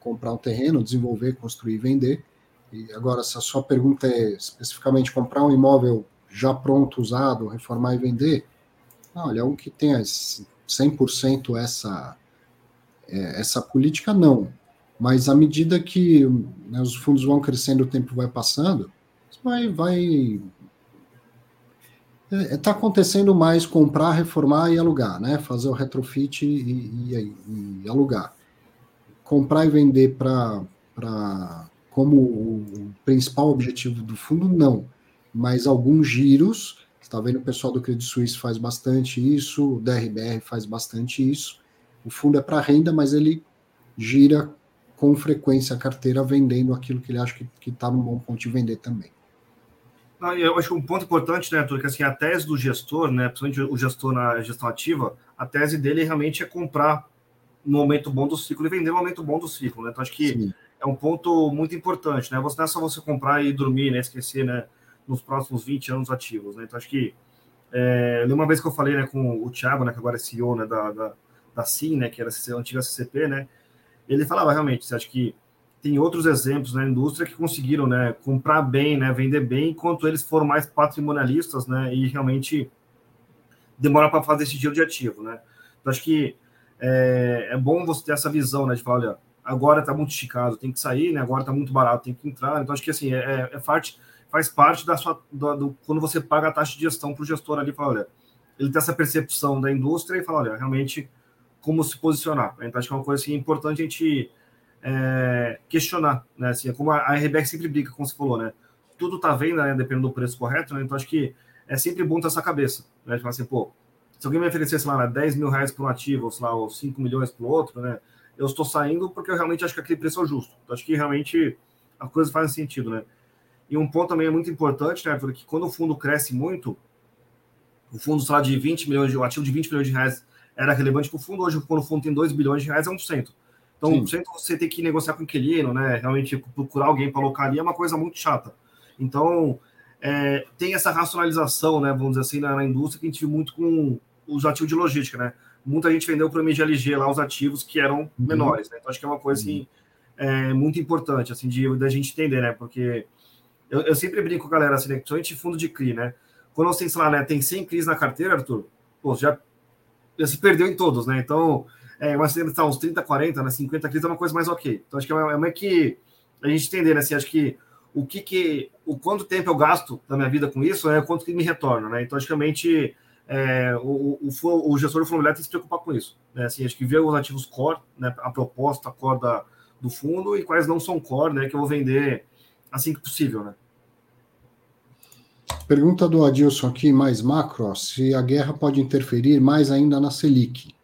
comprar um terreno, desenvolver, construir e vender. E agora, se a sua pergunta é especificamente comprar um imóvel já pronto, usado, reformar e vender, olha, um que tenha 100% essa, é, essa política, não. Mas à medida que né, os fundos vão crescendo, o tempo vai passando, vai. vai está é, tá acontecendo mais comprar, reformar e alugar, né? Fazer o retrofit e, e, e alugar. Comprar e vender para como o principal objetivo do fundo, não. Mas alguns giros, está vendo o pessoal do Credit Suisse faz bastante isso, o DRBR faz bastante isso. O fundo é para renda, mas ele gira com frequência a carteira vendendo aquilo que ele acha que está num bom ponto de vender também. eu acho que um ponto importante, né, Arthur, que assim, a tese do gestor, né, principalmente o gestor na gestão ativa, a tese dele realmente é comprar no momento bom do ciclo e vender no momento bom do ciclo, né? Então acho que Sim é um ponto muito importante, né? Você não é só você comprar e dormir, né? Esquecer, né? Nos próximos 20 anos ativos, né? Então, acho que é, uma vez que eu falei né, com o Thiago, né, que agora é CEO né, da, da, da CIM, né, que era a antiga CCP, né, ele falava realmente, você acha que tem outros exemplos na indústria que conseguiram né, comprar bem, né, vender bem, enquanto eles foram mais patrimonialistas né, e realmente demoraram para fazer esse giro de ativo. Né? Então, acho que é, é bom você ter essa visão né, de falar, olha, agora está muito esticado, tem que sair, né? Agora está muito barato, tem que entrar. Então, acho que assim, é, é parte, faz parte da sua. Do, do, quando você paga a taxa de gestão para o gestor ali, fala, olha, ele tem essa percepção da indústria e fala, olha, realmente como se posicionar. Então, acho que é uma coisa assim, importante a gente é, questionar, né? Assim, é como a, a sempre brinca, como você falou, né? Tudo está vendo, né? Dependendo do preço correto, né? Então, acho que é sempre bom ter essa cabeça, né? Falar assim, pô, se alguém me oferecer, sei lá, 10 mil reais por um ativo, ou sei lá, ou 5 milhões para o outro, né? Eu estou saindo porque eu realmente acho que aquele preço é justo. Eu acho que realmente a coisa faz sentido, né? E um ponto também é muito importante, né, porque quando o fundo cresce muito, o fundo, lá, de 20 milhões, de, o ativo de 20 milhões de reais era relevante para o fundo, hoje, quando o fundo tem 2 bilhões de reais, é 1%. Então, Sim. 1% você tem que negociar com o inquilino, né? Realmente procurar alguém para alocar ali é uma coisa muito chata. Então, é, tem essa racionalização, né? Vamos dizer assim, na, na indústria que a gente viu muito com os ativos de logística, né? Muita gente vendeu para o MGLG lá os ativos que eram uhum. menores, né? Então acho que é uma coisa assim, é, muito importante, assim, de da gente entender, né? Porque eu, eu sempre brinco, galera, assim, né? principalmente fundo de CRI, né? Quando você, sei lá, né, tem 100 CRIs na carteira, Arthur, pô, já, já se perdeu em todos, né? Então, é, mas você tá uns 30, 40, né, 50 CRIs é uma coisa mais ok. Então acho que é uma, é uma que a gente entender, né? Assim, acho que o que que, o quanto tempo eu gasto na minha vida com isso, é quanto que me retorna, né? Então, acho que realmente é, o, o, o, gestor do fundo imobiliário tem que se preocupar com isso. Né? Assim, acho que ver os ativos core, né, a proposta core da, do fundo e quais não são core, né, que eu vou vender assim que possível. Né? pergunta do Adilson aqui, mais macro, se a guerra pode interferir mais ainda na Selic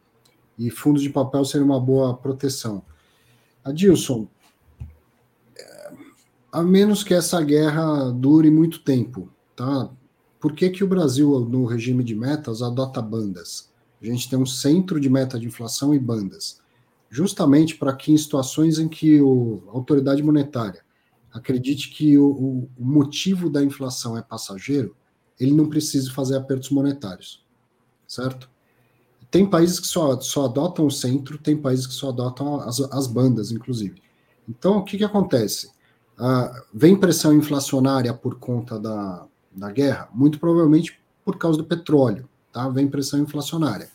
e fundos de papel ser uma boa proteção. Adilson, a menos que essa guerra dure muito tempo, tá? Por que, que o Brasil, no regime de metas, adota bandas? A gente tem um centro de meta de inflação e bandas, justamente para que em situações em que o, a autoridade monetária acredite que o, o motivo da inflação é passageiro, ele não precisa fazer apertos monetários, certo? Tem países que só, só adotam o centro, tem países que só adotam as, as bandas, inclusive. Então, o que, que acontece? Ah, vem pressão inflacionária por conta da, da guerra? Muito provavelmente por causa do petróleo, tá? Vem pressão inflacionária.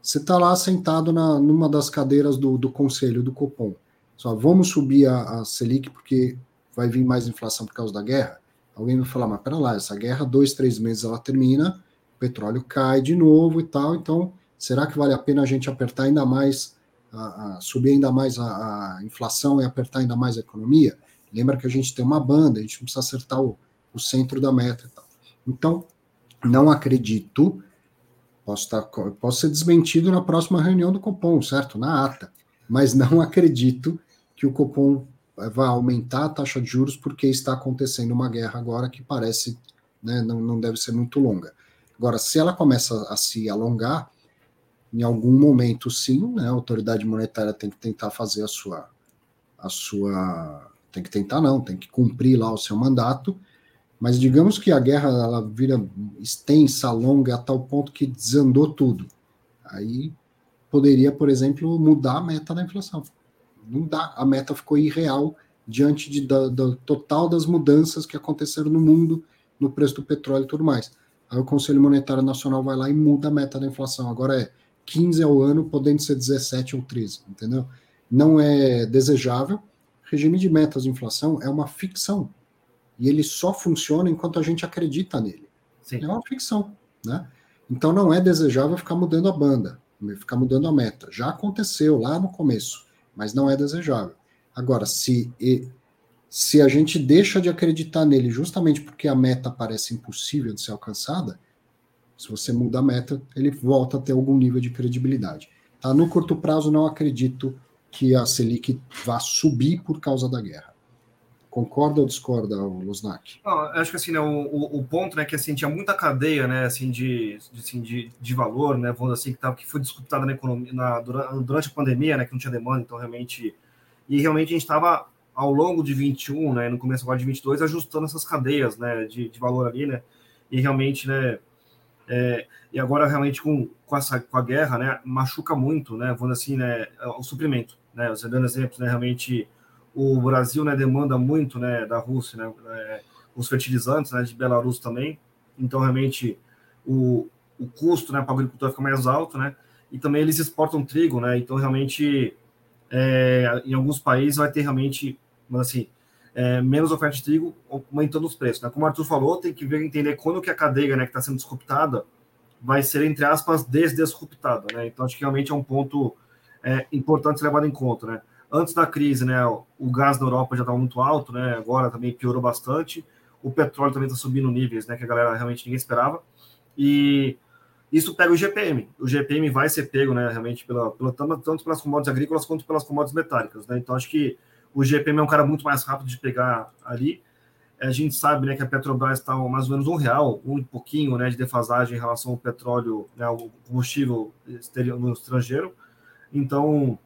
Você está lá sentado na, numa das cadeiras do, do conselho do Copom. Só vamos subir a, a Selic porque vai vir mais inflação por causa da guerra? Alguém vai falar, mas pera lá, essa guerra, dois, três meses ela termina, o petróleo cai de novo e tal, então será que vale a pena a gente apertar ainda mais, a, a subir ainda mais a, a, inflação e apertar ainda mais a economia? Lembra que a gente tem uma banda, a gente precisa acertar o, o centro da meta. Então, não acredito, posso, estar, posso ser desmentido na próxima reunião do Copom, certo? Na ata, mas não acredito que o Copom vai aumentar a taxa de juros porque está acontecendo uma guerra agora que parece, né, não, não deve ser muito longa. Agora, se ela começa a se alongar, em algum momento, sim, né, a autoridade monetária tem que tentar fazer a sua, a sua, tem que tentar não, tem que cumprir lá o seu mandato, mas digamos que a guerra ela vira extensa, longa, a tal ponto que desandou tudo. Aí poderia, por exemplo, mudar a meta da inflação não dá, a meta ficou irreal diante de, da, da, total das mudanças que aconteceram no mundo, no preço do petróleo e tudo mais. Aí o Conselho Monetário Nacional vai lá e muda a meta da inflação. Agora é 15 ao ano, podendo ser 17 ou 13, entendeu? Não é desejável. Regime de metas de inflação é uma ficção. E ele só funciona enquanto a gente acredita nele. Sim. É uma ficção, né? Então não é desejável ficar mudando a banda, ficar mudando a meta. Já aconteceu lá no começo mas não é desejável. Agora, se, se a gente deixa de acreditar nele justamente porque a meta parece impossível de ser alcançada, se você muda a meta, ele volta a ter algum nível de credibilidade. Tá? No curto prazo, não acredito que a Selic vá subir por causa da guerra. Concorda ou discorda, Losnak? acho que assim, né, o, o, ponto, né, que assim, tinha muita cadeia, né, assim, de, de, assim, de, de valor, né, vamos assim, que, tava, que foi disputada na economia, na, durante a pandemia, né, que não tinha demanda, então realmente, e realmente a gente estava ao longo de 21, né, no começo agora de 22, ajustando essas cadeias, né, de, de valor ali, né, e realmente, né, é, e agora realmente com, com, essa, com a guerra, né, machuca muito, né, vamos assim, né, o suprimento, né, você dando exemplos, né, realmente o Brasil né, demanda muito né, da Rússia, né, é, os fertilizantes né, de Belarus também, então realmente o, o custo né, para a agricultura fica mais alto, né, e também eles exportam trigo, né, então realmente é, em alguns países vai ter realmente, assim, é, menos oferta de trigo, aumentando os preços. Né? Como o Arthur falou, tem que ver entender quando que a cadeia né, que está sendo disruptada vai ser, entre aspas, desdisruptada. Né? Então, acho que realmente é um ponto é, importante ser levado em conta. Né? Antes da crise, né, o gás na Europa já estava muito alto, né, agora também piorou bastante. O petróleo também está subindo níveis, né, que a galera realmente ninguém esperava. E isso pega o GPM. O GPM vai ser pego, né, realmente, pela, pela, tanto pelas commodities agrícolas quanto pelas commodities metálicas, né. Então, acho que o GPM é um cara muito mais rápido de pegar ali. A gente sabe, né, que a Petrobras está mais ou menos um real, um pouquinho, né, de defasagem em relação ao petróleo, né, ao combustível no estrangeiro. Então,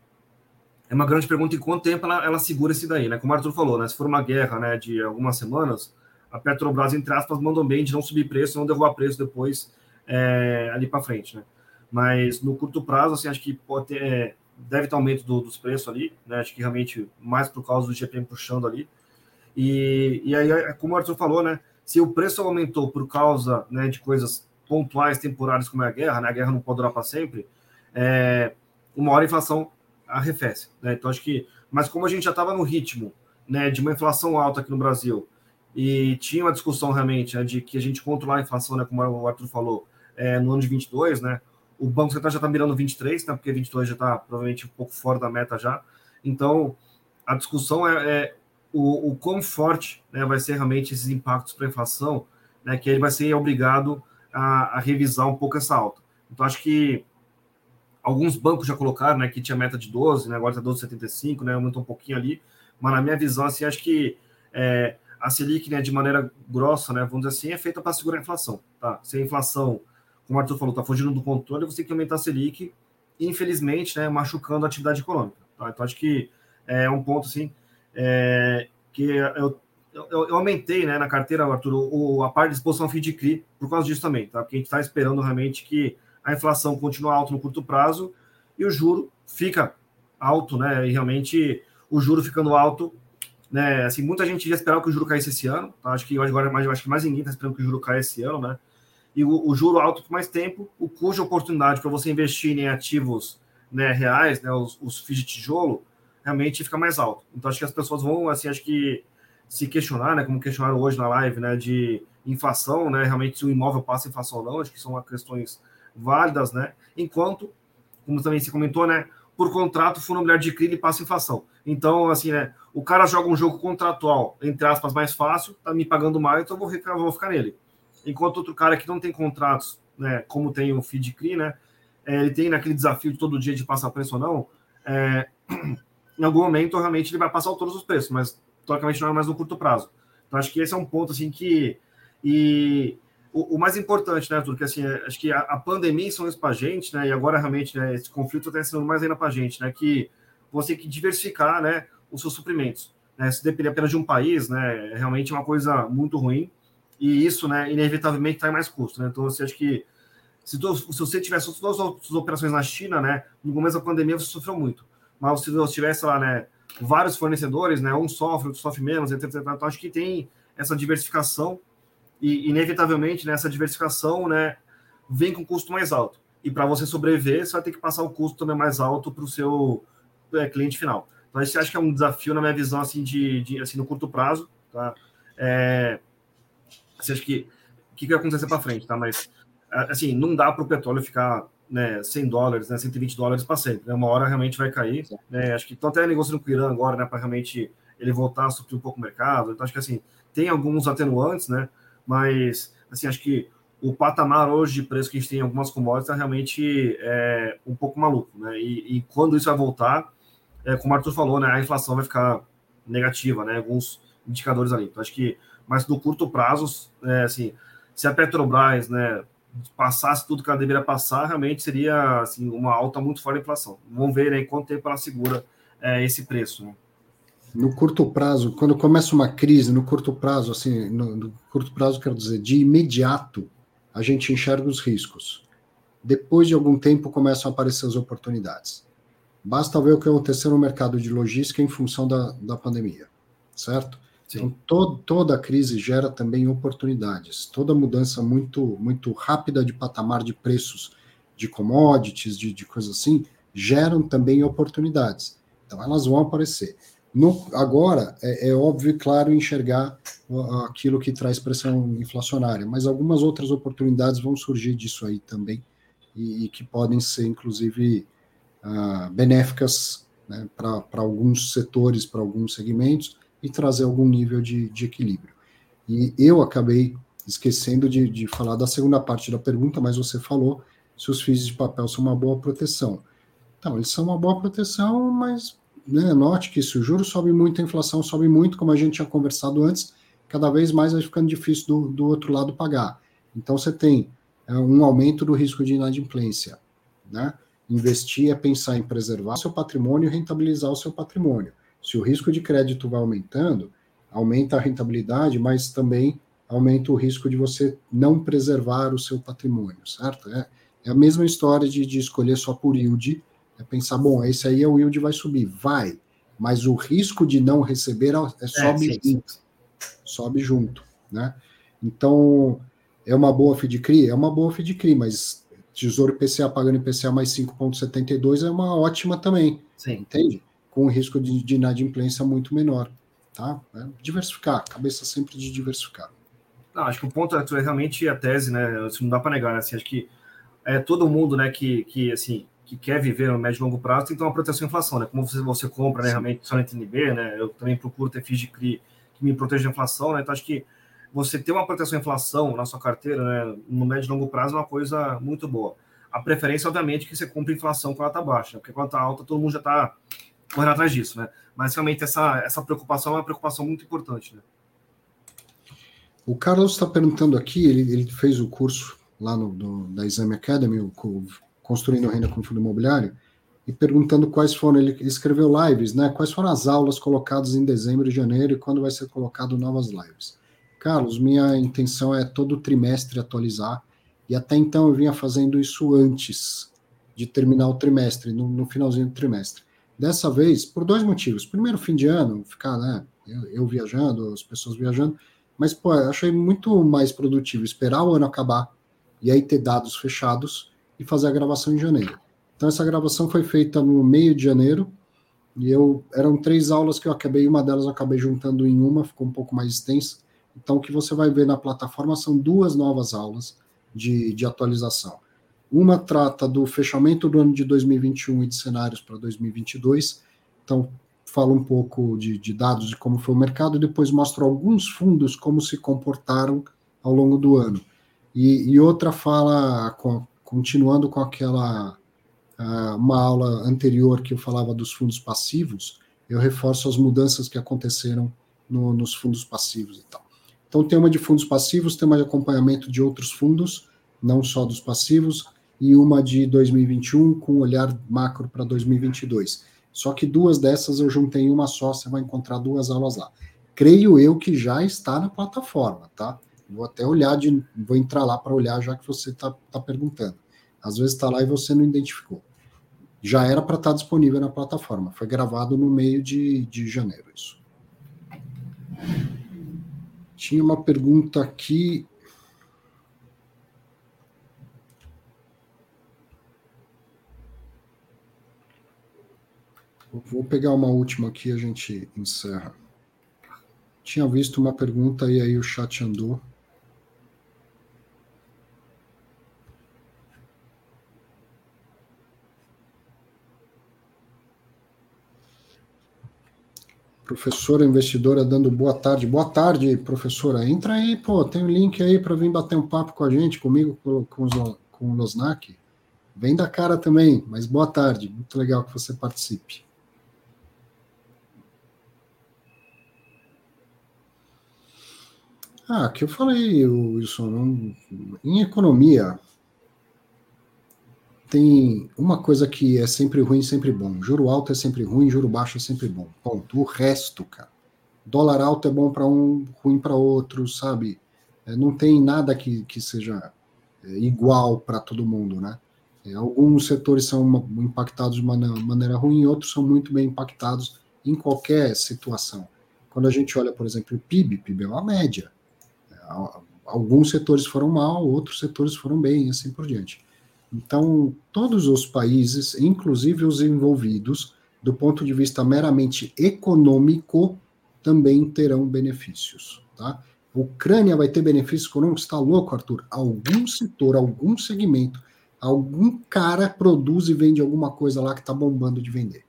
é uma grande pergunta em quanto tempo ela, ela segura esse daí, né? Como o Arthur falou, né? Se for uma guerra né, de algumas semanas, a Petrobras, entre aspas, mandou bem de não subir preço, não derrubar preço depois é, ali para frente, né? Mas no curto prazo, assim, acho que pode ter, é, deve ter aumento do, dos preços ali, né? Acho que realmente mais por causa do GPM puxando ali. E, e aí, é, como o Arthur falou, né? Se o preço aumentou por causa né, de coisas pontuais, temporárias, como é a guerra, né? A guerra não pode durar para sempre. É, uma hora a inflação arrefece. Né? Então, acho que. Mas como a gente já estava no ritmo né, de uma inflação alta aqui no Brasil, e tinha uma discussão realmente né, de que a gente controlar a inflação, né, como o Arthur falou, é, no ano de 22, né? O Banco Central já está mirando 23, né, porque 22 já está provavelmente um pouco fora da meta já. Então, a discussão é, é o, o quão forte né, vai ser realmente esses impactos para a inflação né, que ele vai ser obrigado a, a revisar um pouco essa alta. Então, acho que alguns bancos já colocaram, né, que tinha meta de 12, né, agora está 12,75, né, aumentou um pouquinho ali, mas na minha visão, assim, acho que é, a Selic, né, de maneira grossa, né, vamos dizer assim, é feita para segurar a inflação, tá? Se a inflação, como o Arthur falou, está fugindo do controle, você tem que aumentar a Selic, infelizmente, né, machucando a atividade econômica, tá? Então, acho que é um ponto, assim, é, que eu, eu, eu, aumentei, né, na carteira, Arthur, o, a parte de exposição ao de CRI por causa disso também, tá? Porque a gente está esperando realmente que a inflação continue alta no curto prazo e o juro fica alto, né, e realmente o juro ficando alto né? Assim, muita gente já esperava que o juro caísse esse ano. Tá? Acho que agora mais, acho que mais ninguém está esperando que o juro caia esse ano, né? E o, o juro alto por mais tempo, o custo de oportunidade para você investir em ativos né, reais, né, os, os FIIs de tijolo, realmente fica mais alto. Então acho que as pessoas vão, assim, acho que se questionar, né, como questionaram hoje na live, né, de inflação, né, realmente se o imóvel passa inflação ou não, acho que são questões válidas, né? Enquanto, como também se comentou, né, por contrato, fundo imobiliário de CRI passa inflação. Então, assim, né, o cara joga um jogo contratual, entre aspas, mais fácil, tá me pagando mais, então eu vou ficar, vou ficar nele. Enquanto outro cara que não tem contratos, né, como tem o feed CRI, né, é, ele tem naquele desafio de todo dia de passar preço ou não, é, em algum momento realmente ele vai passar todos os preços, mas teoricamente não é mais no curto prazo. Então acho que esse é um ponto assim que e o, o mais importante, né, Arthur, que assim, é, acho que a, a pandemia são isso para a gente, né, e agora realmente né, esse conflito está sendo mais ainda para a gente, né, que você tem que diversificar, né, os seus suprimentos. Né? Se depender apenas de um país, né, é realmente uma coisa muito ruim e isso, né, inevitavelmente traz mais custo. Né? Então, você acha que se, tu, se você tivesse todas as operações na China, né, no começo da pandemia você sofreu muito. Mas se você tivesse lá, né, vários fornecedores, né, um sofre, outro sofre menos, etc, etc. Então, acho que tem essa diversificação e, inevitavelmente, nessa né, diversificação, né, vem com custo mais alto. E para você sobreviver, você vai ter que passar o custo também mais alto para o seu é, cliente final. Então, esse acho que é um desafio, na minha visão, assim, de, de assim, no curto prazo, tá? É, você acha que o que, que vai acontecer para frente, tá? Mas, assim, não dá para o petróleo ficar né, 100 dólares, né, 120 dólares para sempre. Né? Uma hora realmente vai cair. Né? Acho que estão até negociando com o Irã agora, né, para realmente ele voltar a suprir um pouco o mercado. Então, acho que, assim, tem alguns atenuantes, né? Mas, assim, acho que o patamar hoje de preço que a gente tem em algumas commodities é realmente é, um pouco maluco, né? E, e quando isso vai voltar, é, como o Arthur falou, né, a inflação vai ficar negativa, né, alguns indicadores ali. Então, acho que, mas no curto prazo, é, assim, se a Petrobras, né, passasse tudo que ela deveria passar, realmente seria, assim, uma alta muito forte da inflação. Vamos ver, né, quanto tempo ela segura é, esse preço, né? No curto prazo, quando começa uma crise, no curto prazo, assim, no, no curto prazo, quero dizer, de imediato, a gente enxerga os riscos. Depois de algum tempo, começam a aparecer as oportunidades. Basta ver o que aconteceu no mercado de logística em função da, da pandemia, certo? Sim. Então, todo, toda crise gera também oportunidades. Toda mudança muito, muito rápida de patamar de preços de commodities, de, de coisas assim, geram também oportunidades. Então, elas vão aparecer. No, agora, é, é, óbvio e claro enxergar aquilo que traz pressão inflacionária, mas algumas outras oportunidades vão surgir disso aí também, e, e que podem ser, inclusive, uh, benéficas né, para alguns setores, para alguns segmentos, e trazer algum nível de, de equilíbrio. E eu acabei esquecendo de, de, falar da segunda parte da pergunta, mas você falou se os FIIs de papel são uma boa proteção. Então, eles são uma boa proteção, mas né, note que se o juro sobe muito, a inflação sobe muito, como a gente tinha conversado antes, cada vez mais vai ficando difícil do, do outro lado pagar. Então, você tem é, um aumento do risco de inadimplência, né? Investir é pensar em preservar seu patrimônio e rentabilizar o seu patrimônio. Se o risco de crédito vai aumentando, aumenta a rentabilidade, mas também aumenta o risco de você não preservar o seu patrimônio, certo? É, é a mesma história de, de, escolher só por yield, é pensar, bom, esse aí é o yield vai subir, vai, mas o risco de não receber é, sobe é, sim, junto, sim. sobe junto, né? Então, é uma boa FDCRI? É uma boa FDCRI, mas Tesouro IPCA pagando IPCA mais 5,72 é uma ótima também. Sim. Entende? Com o risco de, de inadimplência muito menor. Tá? É diversificar, cabeça sempre de diversificar. Não, acho que o ponto é, é realmente a tese, né? Isso não dá para negar, né? Assim, acho que é todo mundo, né, que, que assim, que quer viver no médio e longo prazo tem que ter uma proteção à inflação, né? Como você, você compra, né, realmente só na TNB, né? Eu também procuro ter FIIs de CRI que me proteja da inflação, né? Então acho que você ter uma proteção à inflação na sua carteira, né, no médio e longo prazo, é uma coisa muito boa. A preferência, obviamente, é que você compre inflação quando ela está baixa, porque quando está alta, todo mundo já está correndo atrás disso, né? Mas realmente essa, essa preocupação é uma preocupação muito importante, né? O Carlos está perguntando aqui, ele, ele, fez o curso lá no, do, da Exame Academy, o, Construindo Renda com Fundo Imobiliário, e perguntando quais foram, ele escreveu lives, né? Quais foram as aulas colocadas em dezembro e janeiro e quando vai ser colocado novas lives. Carlos, minha intenção é todo trimestre atualizar, e até então eu vinha fazendo isso antes de terminar o trimestre, no, no finalzinho do trimestre. Dessa vez, por dois motivos. Primeiro, fim de ano, ficar, né? Eu, eu viajando, as pessoas viajando, mas, pô, achei muito mais produtivo esperar o ano acabar e aí ter dados fechados e fazer a gravação em janeiro. Então, essa gravação foi feita no meio de janeiro e eu eram três aulas que eu acabei, uma delas eu acabei juntando em uma, ficou um pouco mais extensa. Então, o que você vai ver na plataforma são duas novas aulas de, de atualização. Uma trata do fechamento do ano de 2021 e de cenários para 2022. Então, fala um pouco de, de, dados de como foi o mercado e depois mostra alguns fundos como se comportaram ao longo do ano. E, e outra fala, com, continuando com aquela uh, uma aula anterior que eu falava dos fundos passivos, eu reforço as mudanças que aconteceram no, nos fundos passivos e tal. Então tem uma de fundos passivos, tem uma de acompanhamento de outros fundos, não só dos passivos, e uma de 2021 com olhar macro para 2022. Só que duas dessas eu juntei em uma só, você vai encontrar duas aulas lá. Creio eu que já está na plataforma, tá? Vou até olhar, de, vou entrar lá para olhar, já que você está tá perguntando. Às vezes está lá e você não identificou. Já era para estar tá disponível na plataforma. Foi gravado no meio de, de janeiro, isso. Tinha uma pergunta aqui. Vou pegar uma última aqui e a gente encerra. Tinha visto uma pergunta e aí o chat andou. Professora investidora dando boa tarde. Boa tarde, professora. Entra aí, pô, tem um link aí para vir bater um papo com a gente, comigo, com, com, com o Losnak. Vem da cara também, mas boa tarde. Muito legal que você participe. Ah, que eu falei, Wilson, em economia tem uma coisa que é sempre ruim, sempre bom. Juro alto é sempre ruim, juro baixo é sempre bom. Ponto. O resto, cara. Dólar alto é bom para um, ruim para outro, sabe? É, não tem nada que, que seja é, igual para todo mundo, né? É, alguns setores são impactados de maneira, ruim, outros são muito bem impactados em qualquer situação. Quando a gente olha, por exemplo, o PIB, PIB é uma média alguns setores foram mal, outros setores foram bem, assim por diante. Então, todos os países, inclusive os envolvidos, do ponto de vista meramente econômico, também terão benefícios. Tá? A Ucrânia vai ter benefícios econômicos? Está louco, Arthur? Algum setor, algum segmento, algum cara produz e vende alguma coisa lá que está bombando de vender.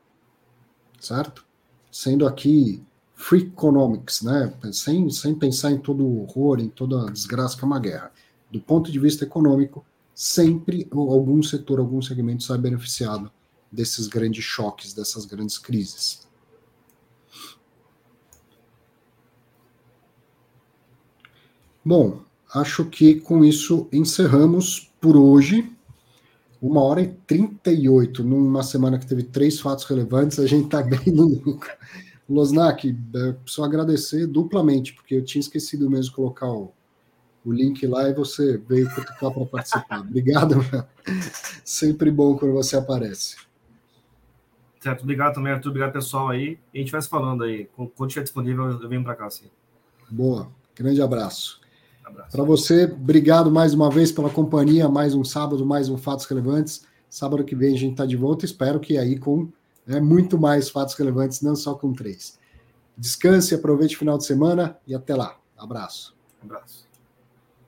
Certo? Sendo aqui free economics, né? Sem, sem pensar em todo o horror, em toda a desgraça que é uma guerra. Do ponto de vista econômico, sempre algum setor, algum segmento sai beneficiado desses grandes choques, dessas grandes crises. Bom, acho que com isso encerramos por hoje. Uma hora e 38, numa semana que teve três fatos relevantes, a gente está bem no lucro. Losnak, preciso agradecer duplamente, porque eu tinha esquecido mesmo de colocar o, o link lá e você veio para participar. Obrigado, sempre bom quando você aparece. Certo, obrigado também, Arthur, obrigado pessoal aí. E a gente vai se falando aí. Quando estiver disponível, eu venho para cá, sim. Boa, grande abraço. abraço. Para você, obrigado mais uma vez pela companhia, mais um sábado, mais um Fatos Relevantes. Sábado que vem a gente está de volta, espero que aí com né, muito mais fatos relevantes, não só com três. Descanse, aproveite o final de semana e até lá. Abraço. Abraço.